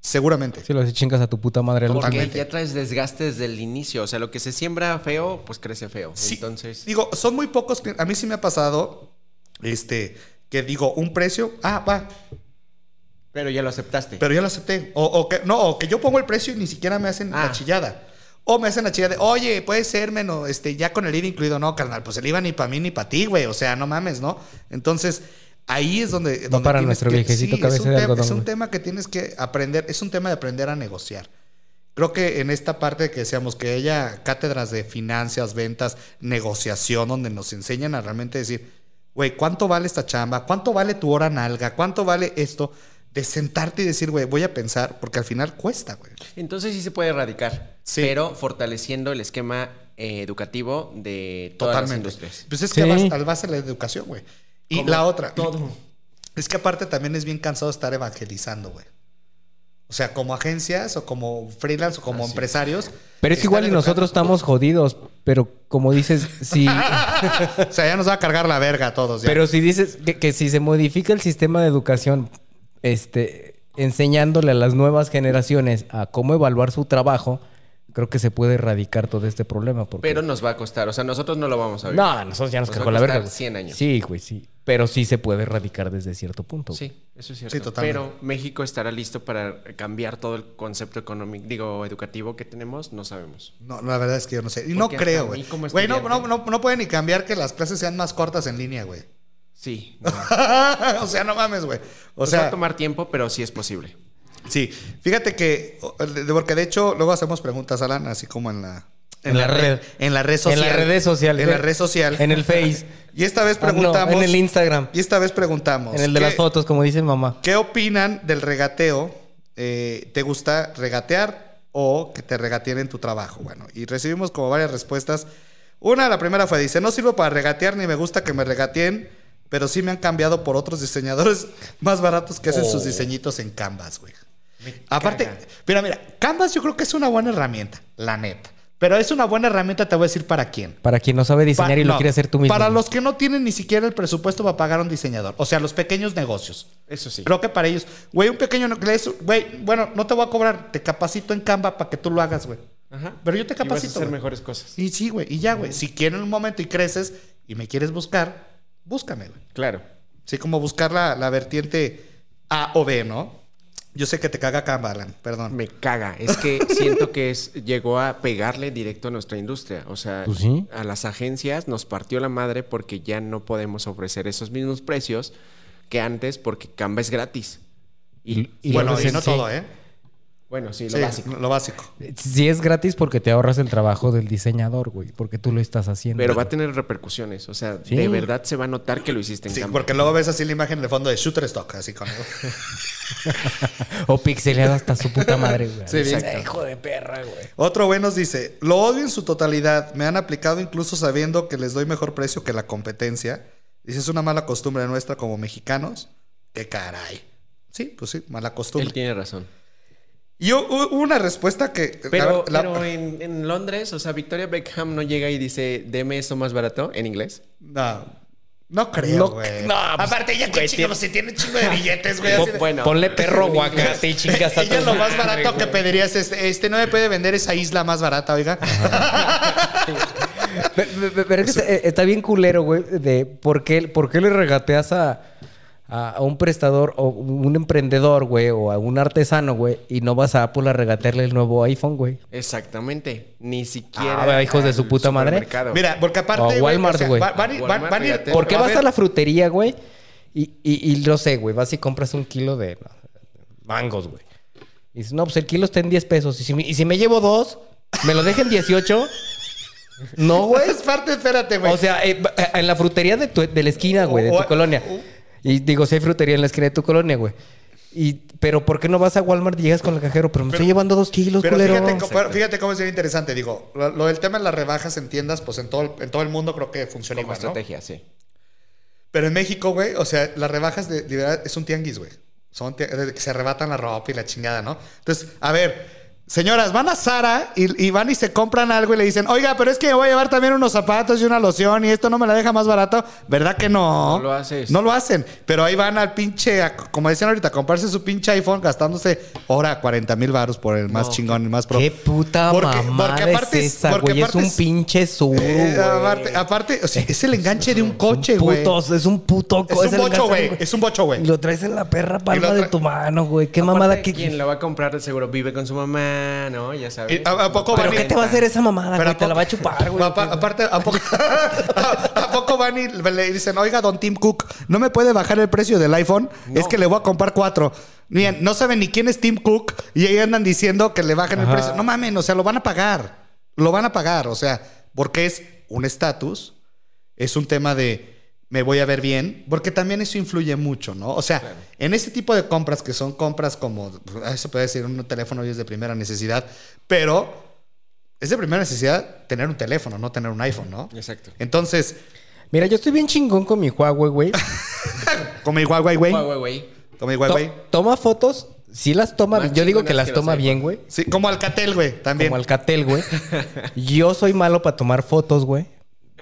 Seguramente. Si lo haces chingas a tu puta madre. Porque Totalmente. ya traes desgaste desde el inicio. O sea, lo que se siembra feo, pues crece feo. Sí. Entonces, Digo, son muy pocos. A mí sí me ha pasado, este, que digo, un precio, ah, va, pero ya lo aceptaste. pero ya lo acepté. O, o que, no, o que yo pongo el precio y ni siquiera me hacen Ah. la chillada. O me hacen la chica de, oye, puede ser menos, este, ya con el IVA incluido. No, carnal, pues el IVA ni para mí ni para ti, güey. O sea, no mames, ¿no? Entonces, ahí es donde. donde para tienes nuestro que- viejecito sí, cabeza es un de tema- algodón, Es un tema que tienes que aprender, es un tema de aprender a negociar. Creo que en esta parte que decíamos que haya cátedras de finanzas, ventas, negociación, donde nos enseñan a realmente decir, güey, ¿cuánto vale esta chamba? ¿Cuánto vale tu hora nalga? ¿Cuánto vale esto? De sentarte y decir, güey, voy a pensar, porque al final cuesta, güey. Entonces sí se puede erradicar, Sí. pero fortaleciendo el esquema eh, educativo de todas las Totalmente. industrias. Pues es que Sí. vas- al base de la educación, güey. Y Como la otra. todo. Es que aparte también es bien cansado estar evangelizando, güey. O sea, como agencias o como freelance o como Así empresarios. Pero es igual y nosotros estamos jodidos. Pero como dices, si... o sea, ya nos va a cargar la verga a todos. ya. Pero si dices que, que si se modifica el sistema de educación, este, enseñándole a las nuevas generaciones a cómo evaluar su trabajo, creo que se puede erradicar todo este problema. Porque... Pero nos va a costar, o sea, nosotros no lo vamos a ver. no, nosotros ya nos Nos cargó va a la verga. costar güey. 100 años. Sí, güey, sí. Pero sí se puede erradicar desde cierto punto. Sí, eso es cierto. Sí, totalmente. Pero México estará listo para cambiar todo el concepto económico, digo, educativo que tenemos, no sabemos. No, la verdad es que yo no sé. Y no creo, güey. Güey, no, no, no, no puede ni cambiar que las clases sean más cortas en línea, güey. Sí. no. o sea, no mames, güey. O va sea, a tomar tiempo, pero sí es posible. sí. Fíjate que, porque de hecho, luego hacemos preguntas, Alan, así como en la. En la red. En la red En social. las redes sociales. En la red social. En el Face. Y esta vez Ah, no, preguntamos. en el Instagram. Y esta vez preguntamos. En el de ¿qué- las fotos, como dice mamá. ¿Qué opinan del regateo? Eh, ¿Te gusta regatear o que te regateen en tu trabajo? Bueno, y recibimos como varias respuestas. Una, la primera fue, dice, no sirvo para regatear ni me gusta que me regateen, pero sí me han cambiado por otros diseñadores más baratos que hacen sus Oh. diseñitos en Canvas, güey. Aparte, caga. mira, mira, Canvas yo creo que es una buena herramienta, la neta. Pero es una buena herramienta, te voy a decir para quién. Para quien no sabe diseñar Pa- y lo no, quiere hacer tú mismo. Para los que no tienen ni siquiera el presupuesto para pagar a un diseñador. O sea, los pequeños negocios. Eso sí. Creo que para ellos, güey, un pequeño es- güey, bueno, no te voy a cobrar, te capacito en Canva para que tú lo hagas, güey. Ajá. Pero yo te Y vas a capacito. hacer güey. mejores cosas. Y sí, güey, y ya, güey. Si quieres un momento y creces y me quieres buscar, búscame, güey. Claro. Sí, como buscar la, la vertiente A o B, ¿no? Yo sé que te caga Canva, Alan, perdón. Me caga. Es que siento que es, llegó a pegarle directo a nuestra industria. O sea, Pues sí. a las agencias nos partió la madre porque ya no podemos ofrecer esos mismos precios que antes porque Canva es gratis. Y, Y bueno, y no sí. todo, ¿eh? Bueno, sí, lo Sí, básico. Lo básico. Si es gratis porque te ahorras el trabajo del diseñador, güey. Porque tú lo estás haciendo. Pero va a tener repercusiones. O sea, Sí. de verdad se va a notar que lo hiciste en Sí, Canva. porque luego ves así la imagen de fondo de Shutterstock, así con... O pixeleado hasta su puta madre, güey. Sí, bien. Hijo de perra, güey. Otro güey nos dice, lo odio en su totalidad, me han aplicado incluso sabiendo que les doy mejor precio que la competencia. Dice, es una mala costumbre nuestra como mexicanos. Qué caray. Sí, pues sí, mala costumbre. Él tiene razón. Y hu- hubo una respuesta que... Pero, la- la- pero en, en Londres, o sea, Victoria Beckham no llega y dice, deme eso más barato en inglés. No, no creo, No, güey. no, pues, Aparte, ella que chingo, tiene- si tiene chingo de billetes, güey. Po- bueno. Ponle perro aguacate y chingas a Ella lo más barato que pedirías es, este, no me puede vender esa isla más barata, oiga. Pero, pero- pero es que está, eh, está bien culero, güey, de por qué, por qué le regateas a, a- un prestador o un emprendedor, güey, o a un artesano, güey, y no vas a Apple a regatearle el nuevo iPhone, güey. Exactamente. Ni siquiera. Ah, hijos de su puta madre. Mira, porque aparte. O güey, Walmart, güey. ¿Por qué va vas a la frutería, güey? Y, y, y no sé, güey, vas y compras un kilo de mangos, güey. Y dices, no, pues el kilo está en 10 pesos. Y si, me- y si me llevo dos, ¿me lo dejan 18? No, güey. Es parte, espérate, güey. O sea, eh, eh, en la frutería de, tu- de la esquina, güey, de O- tu colonia. Y digo, si hay frutería en la esquina de tu colonia, güey. Y, pero ¿por qué no vas a Walmart y llegas con el cajero? Pero me estoy llevando dos kilos, Pero culero. fíjate, co- pero fíjate cómo sería interesante. Digo, lo, lo del tema de las rebajas en tiendas, pues en todo el, en todo el mundo creo que funciona Como igual, ¿no? estrategia, sí. Pero en México, güey, o sea, las rebajas de, de verdad es un tianguis, güey. Son que se arrebatan la ropa y la chingada, ¿no? Entonces, a ver, señoras, van a Sara y, y van y se compran algo y le dicen, oiga, pero es que me voy a llevar también unos zapatos y una loción y esto no me la deja más barato. ¿Verdad que no? No lo haces. No lo hacen. Pero ahí van al pinche, a- como decían ahorita, a comprarse su pinche iPhone gastándose ahora 40 mil baros por el más No. chingón, el más pro. Qué puta Porque- mamada porque aparte es es- esa, porque güey. Es un es- pinche suru, Eh, aparte, aparte, o sea, es el enganche de un coche, Es un güey. es un puto Es co- un bocho, güey. Es un bocho, güey. Y lo traes en la perra palma lo de tu mano, güey. Qué Aparte, mamada que... Quien la va a comprar de seguro vive con su mamá Ah, no, ya sabes. ¿Y a- a poco ¿Pero qué te va a hacer esa mamada, Pero güey? Te la va a chupar, güey. Apa- aparte, ¿a poco, a, a poco van y le dicen, oiga, don Tim Cook, ¿no me puede bajar el precio del iPhone? Es que le voy a comprar cuatro. Miren, no saben ni quién es Tim Cook y ahí andan diciendo que le bajen el Ajá. precio. No mamen, o sea, lo van a pagar. Lo van a pagar, o sea, porque es un estatus, es un tema de me voy a ver bien, porque también eso influye mucho, ¿no? O sea, en ese tipo de compras que son compras como, se puede decir, un teléfono y es de primera necesidad, pero es de primera necesidad tener un teléfono, no tener un iPhone, ¿no? Exacto. Entonces, Mira, yo estoy bien chingón con mi Huawei, güey. como mi Huawei, güey. Huawei, güey. Como mi To- Huawei. toma fotos, sí las toma. Más Yo digo que las que toma bien, güey. Sí, como Alcatel, güey, también. Como Alcatel, güey. Yo soy malo para tomar fotos, güey.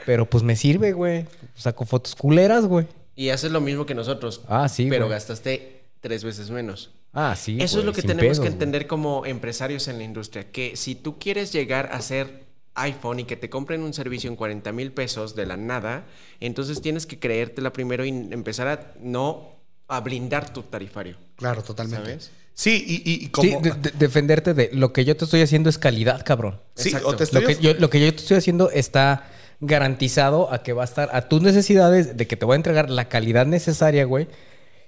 Pero pues me sirve, güey. Saco fotos culeras, güey. Y haces lo mismo que nosotros. Ah, sí, Pero güey. gastaste tres veces menos. Ah, sí. Eso es lo que tenemos pedos, que güey. entender como empresarios en la industria. Que si tú quieres llegar a ser iPhone y que te compren un servicio en 40 mil pesos de la nada, entonces tienes que creértela primero y empezar a no a blindar tu tarifario. Claro, totalmente. ¿Sabes? Sí, y, y- y como... Sí, de- de- defenderte de lo que yo te estoy haciendo es calidad, cabrón. sí, Exacto. o te estoy... Lo que, yo, lo que yo te estoy haciendo está garantizado a que va a estar a tus necesidades, de que te voy a entregar la calidad necesaria, güey.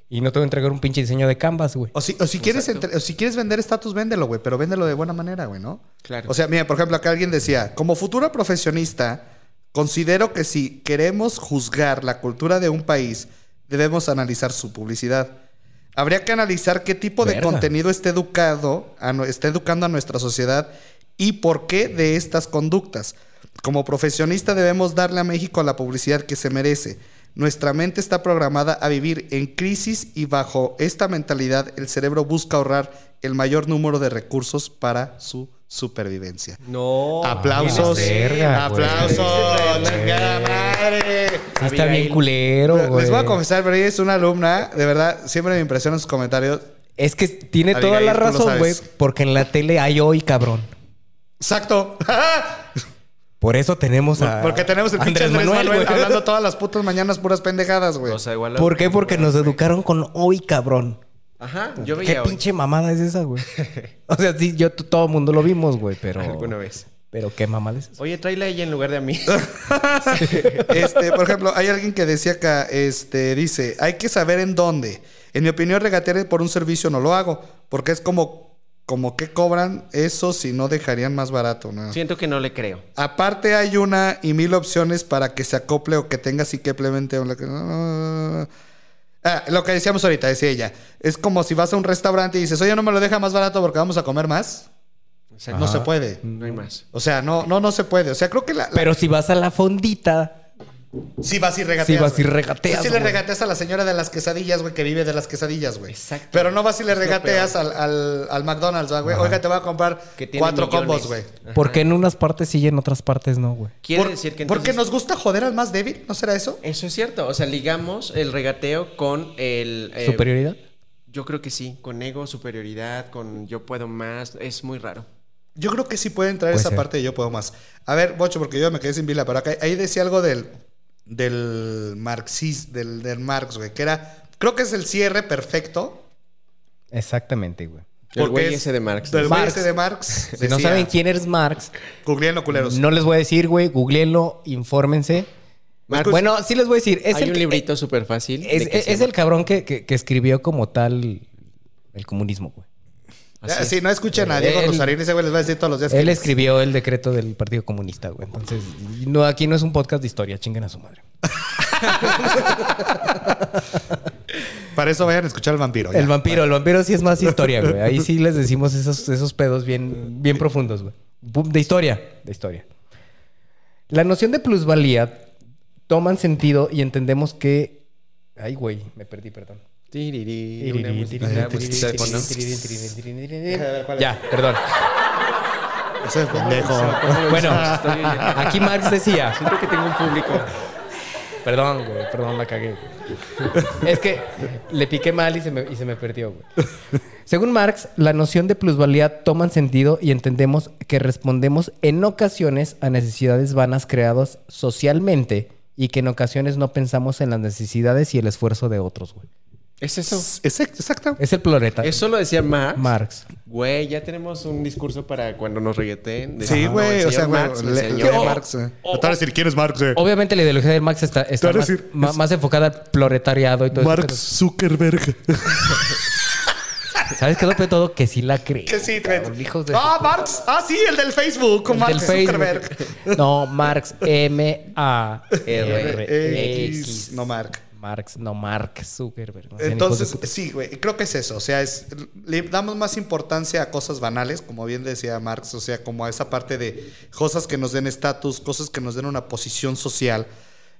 Y no te voy a entregar un pinche diseño de Canvas, güey. O si, o si quieres, entre- o si quieres vender estatus, véndelo, güey, pero véndelo de buena manera, güey, ¿no? Claro. O sea, mira, por ejemplo, acá alguien decía, como futura profesionista, considero que si queremos juzgar la cultura de un país, debemos analizar su publicidad. Habría que analizar qué tipo de contenido está educado, a está educando a nuestra sociedad y por qué de estas conductas. Como profesionista debemos darle a México la publicidad que se merece. Nuestra mente está programada a vivir en crisis y bajo esta mentalidad el cerebro busca ahorrar el mayor número de recursos para su supervivencia. No. Aplausos. verga, güey. Aplausos. chingada madre. Sí está bien culero, güey. Les voy a confesar, pero ella es una alumna, de verdad, siempre me impresionan sus comentarios. Es que tiene toda Abigail, la tú lo razón, güey. Porque en la tele hay hoy, cabrón. Exacto. Por eso tenemos a. Porque tenemos el pinche Andrés Andrés Manuel, güey. hablando todas las putas mañanas puras pendejadas, güey. Rosa de Guadalupe. ¿Por qué? Porque nos educaron con hoy, cabrón. Ajá, yo ¿Qué veía hoy. pinche mamada es esa, güey? o sea, sí, yo, todo el mundo lo vimos, güey, pero. Alguna vez. Pero qué mamada es esa. Oye, tráela a ella en lugar de a mí. Este, por ejemplo, hay alguien que decía acá, este, dice, hay que saber en dónde. En mi opinión, regatear por un servicio no lo hago, porque es como, como que cobran eso si no dejarían más barato, ¿no? Siento que no le creo. Aparte hay una y mil opciones para que se acople o que tenga simplemente una... Ah, lo que decíamos ahorita, decía ella. Es como si vas a un restaurante y dices, oye, no me lo deja más barato porque vamos a comer más. No se puede. No hay más. O sea, no, no, no se puede. O sea, creo que la, la- Pero si vas a la fondita, Sí vas y regateas. Sí vas y regateas, Sí, sí le regateas a la señora de las quesadillas, güey, que vive de las quesadillas, güey. Exacto. Pero no vas y le regateas al, al, al McDonald's, ¿va, güey. Oiga, te voy a comprar Que tiene cuatro millones. combos, güey. Porque en unas partes sí y en otras partes no, güey. Quiere Por- decir que Porque entonces- nos gusta joder al más débil, ¿no será eso? Eso es cierto. O sea, ligamos el regateo con el... eh, ¿Superioridad? Yo creo que sí. Con ego, superioridad, con yo puedo más. Es muy raro. Yo creo que sí puede entrar Puede esa ser. parte de yo puedo más. A ver, Bocho, porque yo me quedé sin vila, pero acá ahí decía algo del, del marxis, del, del Marx, güey, que era, creo que es el cierre perfecto. Exactamente, güey. El güey es ese de Marx. Del güey Marx. ese de Marx. Si no saben quién eres Marx, Googleenlo, culeros. no les voy a decir, güey, googleenlo, infórmense. Marx. Bueno, sí les voy a decir. Es Hay el un librito súper fácil. Es, es- es el cabrón que, que- que escribió como tal el comunismo, güey. Así. sí, no escuchen a Diego Él- Rosarín, ese güey les va a decir todos los días. Él escribió el decreto del Partido Comunista, güey. Entonces, no, aquí no es un podcast de historia, chinguen a su madre. Para eso vayan a escuchar al vampiro. ya. El vampiro, el vampiro sí es más historia, güey. Ahí sí les decimos esos, esos pedos bien, bien profundos, güey. De historia, de historia. La noción de plusvalía toman sentido y entendemos que. Ay, güey, me perdí, perdón. Ya, perdón. Ese es pendejo. Bueno, aquí Marx decía. Siento que tengo un público. Perdón, güey, perdón, la cagué. güey. Es que le piqué mal y se me, y se me perdió, güey. Según Marx, la noción de plusvalía toma sentido y entendemos que respondemos en ocasiones a necesidades vanas creadas socialmente y que en ocasiones no pensamos en las necesidades y el esfuerzo de otros, güey. ¿Es eso? Exacto, exacto. Es el ploreta. Eso lo decía Marx. Marx. Güey, ya tenemos un discurso para cuando nos regueten. Sí, güey. o sea. Marx le- enseñó. lee Marx. eh. Te a decir quién es Marx. eh. Obviamente la ideología del Marx está, está más, decir, ma- es- más enfocada al proletariado y todo Mark eso. Zuckerberg. ¿Sabes qué lo de todo? Que sí la cree. que sí, cabrón, hijos de Ah, Marx. Ah, sí, el del Facebook. Con El Mark del Facebook. Zuckerberg. No, Marx. M-A-R-X. X. No, Mark. Marx, no Mark Zuckerberg. No Entonces, sí, güey, creo que es eso. O sea, es, le damos más importancia a cosas banales, como bien decía Marx, o sea, como a esa parte de cosas que nos den estatus, cosas que nos den una posición social.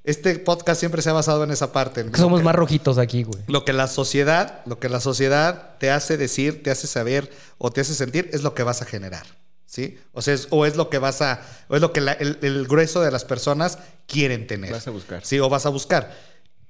Este podcast siempre se ha basado en esa parte. en somos que- más rojitos aquí, güey. Lo que la sociedad, lo que la sociedad te hace decir, te hace saber o te hace sentir es lo que vas a generar. ¿Sí? O sea, es, o es lo que vas a, o es lo que la- el, el grueso de las personas quieren tener. Vas a buscar. Sí, o vas a buscar.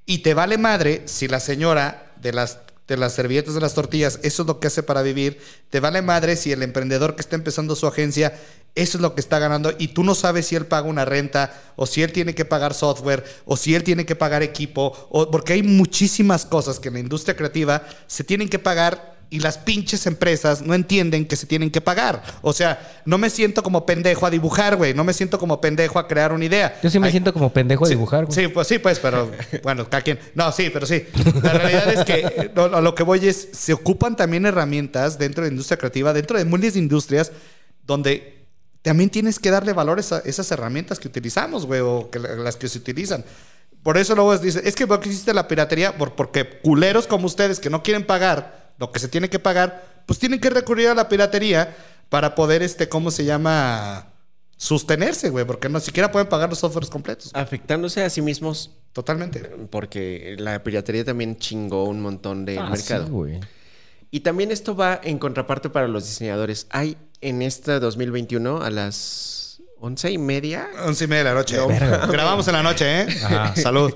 Y te vale madre si la señora de las, de las servilletas de las tortillas, eso es lo que hace para vivir. Te vale madre si el emprendedor que está empezando su agencia, eso es lo que está ganando y tú no sabes si él paga una renta o si él tiene que pagar software o si él tiene que pagar equipo, o, porque hay muchísimas cosas que en la industria creativa se tienen que pagar y las pinches empresas no entienden que se tienen que pagar. O sea, no me siento como pendejo a dibujar, güey. No me siento como pendejo a crear una idea. Yo sí me siento como pendejo a Sí, dibujar, güey. Sí, pues sí, pues, pero bueno, cada quien. No, sí, pero sí. La realidad es que eh, no, no, lo que voy es, se ocupan también herramientas dentro de la industria creativa, dentro de muchas industrias, donde también tienes que darle valor a esa- esas herramientas que utilizamos, güey, o que las que se utilizan. Por eso luego dicen, es que ¿por qué existe la piratería? Por, porque culeros como ustedes que no quieren pagar lo que se tiene que pagar, pues tienen que recurrir a la piratería para poder, este, ¿cómo se llama? Sostenerse, güey, porque no siquiera pueden pagar los softwares completos. Afectándose a sí mismos Totalmente. porque la piratería también chingó un montón del Ah, mercado. sí, güey. Y también esto va en contraparte para los diseñadores. Hay en este 2021 a las once y media Once y media de la noche. Verga. Grabamos en la noche, ¿eh? Ajá. Salud.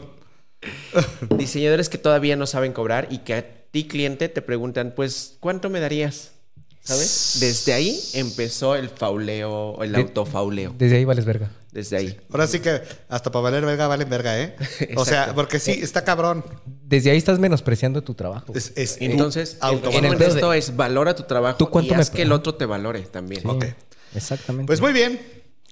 diseñadores que todavía no saben cobrar y que ti cliente te preguntan, pues, ¿cuánto me darías? ¿Sabes? Desde ahí empezó el fauleo, el De- autofauleo. Desde ahí vales verga. Desde ahí. Ahora sí que hasta para valer verga valen verga, ¿eh? O sea, porque sí, está cabrón. Desde ahí estás menospreciando tu trabajo. Es, es Entonces, en el esto es valora tu trabajo ¿Tú cuánto y me- que el otro te valore también. Sí, ok. Exactamente. Pues muy bien.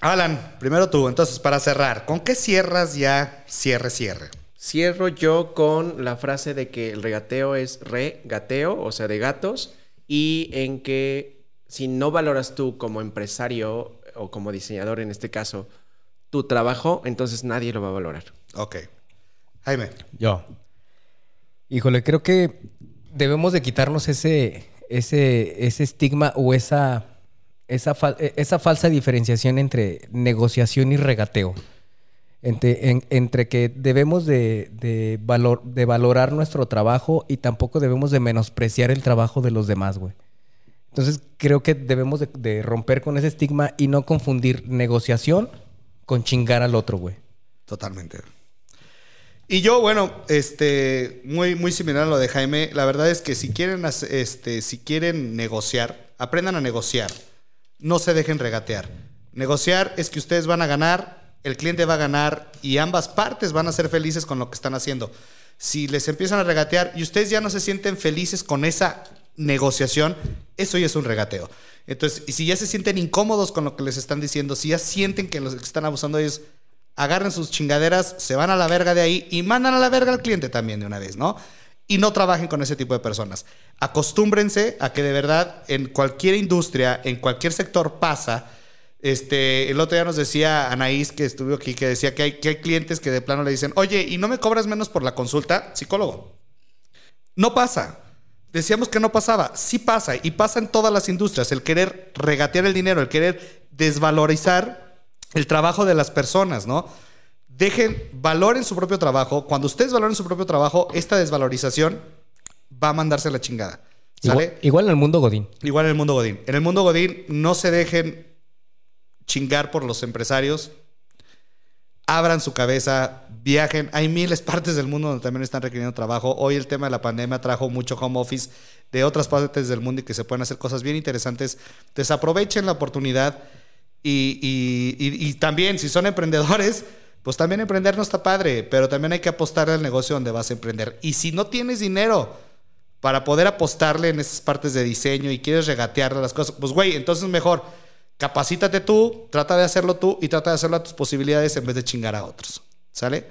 Alan, primero tú. Entonces, para cerrar, ¿con qué cierras ya cierre, cierre? Cierro yo con la frase de que el regateo es regateo, o sea, de gatos, y en que si no valoras tú como empresario o como diseñador en este caso tu trabajo, entonces nadie lo va a valorar. Ok. Jaime. Yo. Híjole, creo que debemos de quitarnos ese, ese, ese estigma o esa, esa, fal- eh, esa falsa diferenciación entre negociación y regateo. Entre, en- entre que debemos de, de valor, de valorar nuestro trabajo y tampoco debemos de menospreciar el trabajo de los demás, güey. Entonces creo que debemos de, romper con ese estigma y no confundir negociación con chingar al otro, güey. Totalmente. Y yo, bueno, este, muy, muy similar a lo de Jaime. La verdad es que si quieren, este, si quieren negociar, aprendan a negociar. No se dejen regatear. Negociar es que ustedes van a ganar, el cliente va a ganar y ambas partes van a ser felices con lo que están haciendo. Si les empiezan a regatear y ustedes ya no se sienten felices con esa negociación, eso ya es un regateo. Entonces, y si ya se sienten incómodos con lo que les están diciendo, si ya sienten que los que están abusando de ellos, agarren sus chingaderas, se van a la verga de ahí y mandan a la verga al cliente también de una vez, ¿no? Y no trabajen con ese tipo de personas. Acostúmbrense a que de verdad en cualquier industria, en cualquier sector pasa. Este, el otro día nos decía Anaís, que estuvo aquí, que decía que hay, que hay clientes que de plano le dicen, oye, ¿y no me cobras menos por la consulta? Psicólogo. No pasa. Decíamos que no pasaba. Sí pasa. Y pasa en todas las industrias. El querer regatear el dinero, el querer desvalorizar el trabajo de las personas, ¿no? Dejen, valoren su propio trabajo. Cuando ustedes valoren su propio trabajo, esta desvalorización va a mandarse a la chingada. ¿Sale? Igual, igual en el mundo Godín. Igual en el mundo Godín. En el mundo Godín no se dejen chingar por los empresarios. Abran su cabeza, viajen. Hay miles partes del mundo donde también están requiriendo trabajo. Hoy el tema de la pandemia trajo mucho home office de otras partes del mundo y que se pueden hacer cosas bien interesantes. Desaprovechen la oportunidad y, y- y- también si son emprendedores, pues también emprender no está padre, pero también hay que apostar al negocio donde vas a emprender. Y si no tienes dinero, para poder apostarle en esas partes de diseño y quieres regatearle las cosas, pues güey, entonces mejor capacítate tú, trata de hacerlo tú y trata de hacerlo a tus posibilidades en vez de chingar a otros. ¿Sale?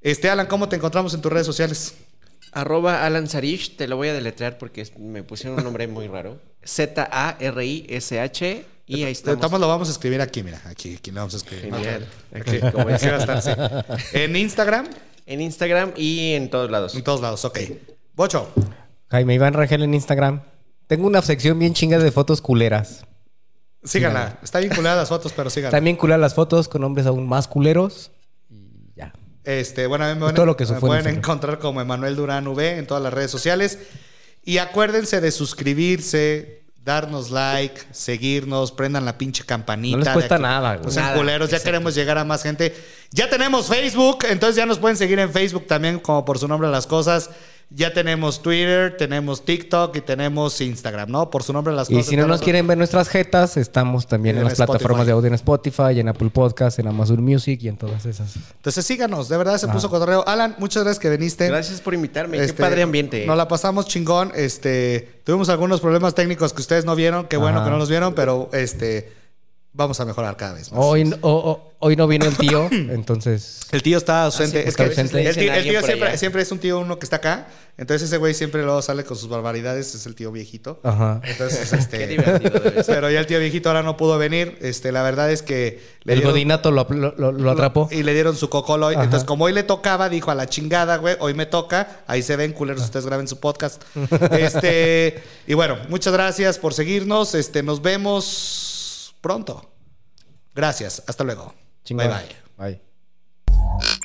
Este, Alan, ¿cómo te encontramos en tus redes sociales? Arroba Alan Sarish, te lo voy a deletrear porque me pusieron un nombre muy raro. Z-A-R-I-S-H y ahí estamos. Estamos, lo vamos a escribir aquí, mira, aquí, aquí lo vamos a escribir. Genial. Aquí, como dice bastante. En Instagram, En Instagram y en todos lados. en todos lados, ok. Bocho, Jaime Iván Rangel en Instagram. Tengo una sección bien chinga de fotos culeras. Síganla. Está vinculada las fotos, pero síganla. También culeras las fotos con hombres aún más culeros. Y ya. Este, bueno, a mí me, Pues van- todo lo que me en pueden encontrar como Emanuel Durán V en todas las redes sociales. Y acuérdense de suscribirse, darnos like, seguirnos, prendan la pinche campanita. No les cuesta nada, güey. Sean Nada, culeros, ya queremos llegar a más gente. Ya tenemos Facebook, entonces ya nos pueden seguir en Facebook también, como por su nombre las cosas. Ya tenemos Twitter, tenemos TikTok y tenemos Instagram, ¿no? Por su nombre las Y cosas. si no nos los- quieren ver nuestras jetas, estamos también En en, las Spotify. plataformas de audio en Spotify, en Apple Podcast, en Amazon Music y en todas esas. Entonces síganos, de verdad se puso cotorreo. Alan, muchas gracias que viniste. Gracias por invitarme. Qué Este, padre ambiente. Nos la pasamos chingón. Este, tuvimos algunos problemas técnicos que ustedes no vieron. Qué bueno Ajá. que no los vieron, pero este, vamos a mejorar cada vez más. Hoy, o- o- hoy no vino el tío, entonces... El tío está ausente. Ah, sí, es que el tío, el tío siempre, siempre es un tío uno que está acá. Entonces ese güey siempre luego sale con sus barbaridades. Es el tío viejito. Ajá. Entonces, Qué este. divertido debe ser. pero ya el tío viejito ahora no pudo venir. Este, la verdad es que le El dieron- godinato lo, lo- lo- lo atrapó. Y le dieron su cocolo hoy. Ajá. Entonces, como hoy le tocaba, dijo a la chingada, güey, hoy me toca. Ahí se ven, culeros, ustedes graben su podcast. Este, y bueno, muchas gracias por seguirnos. Este, nos vemos pronto. Gracias. Hasta luego. Bye bye. Bye.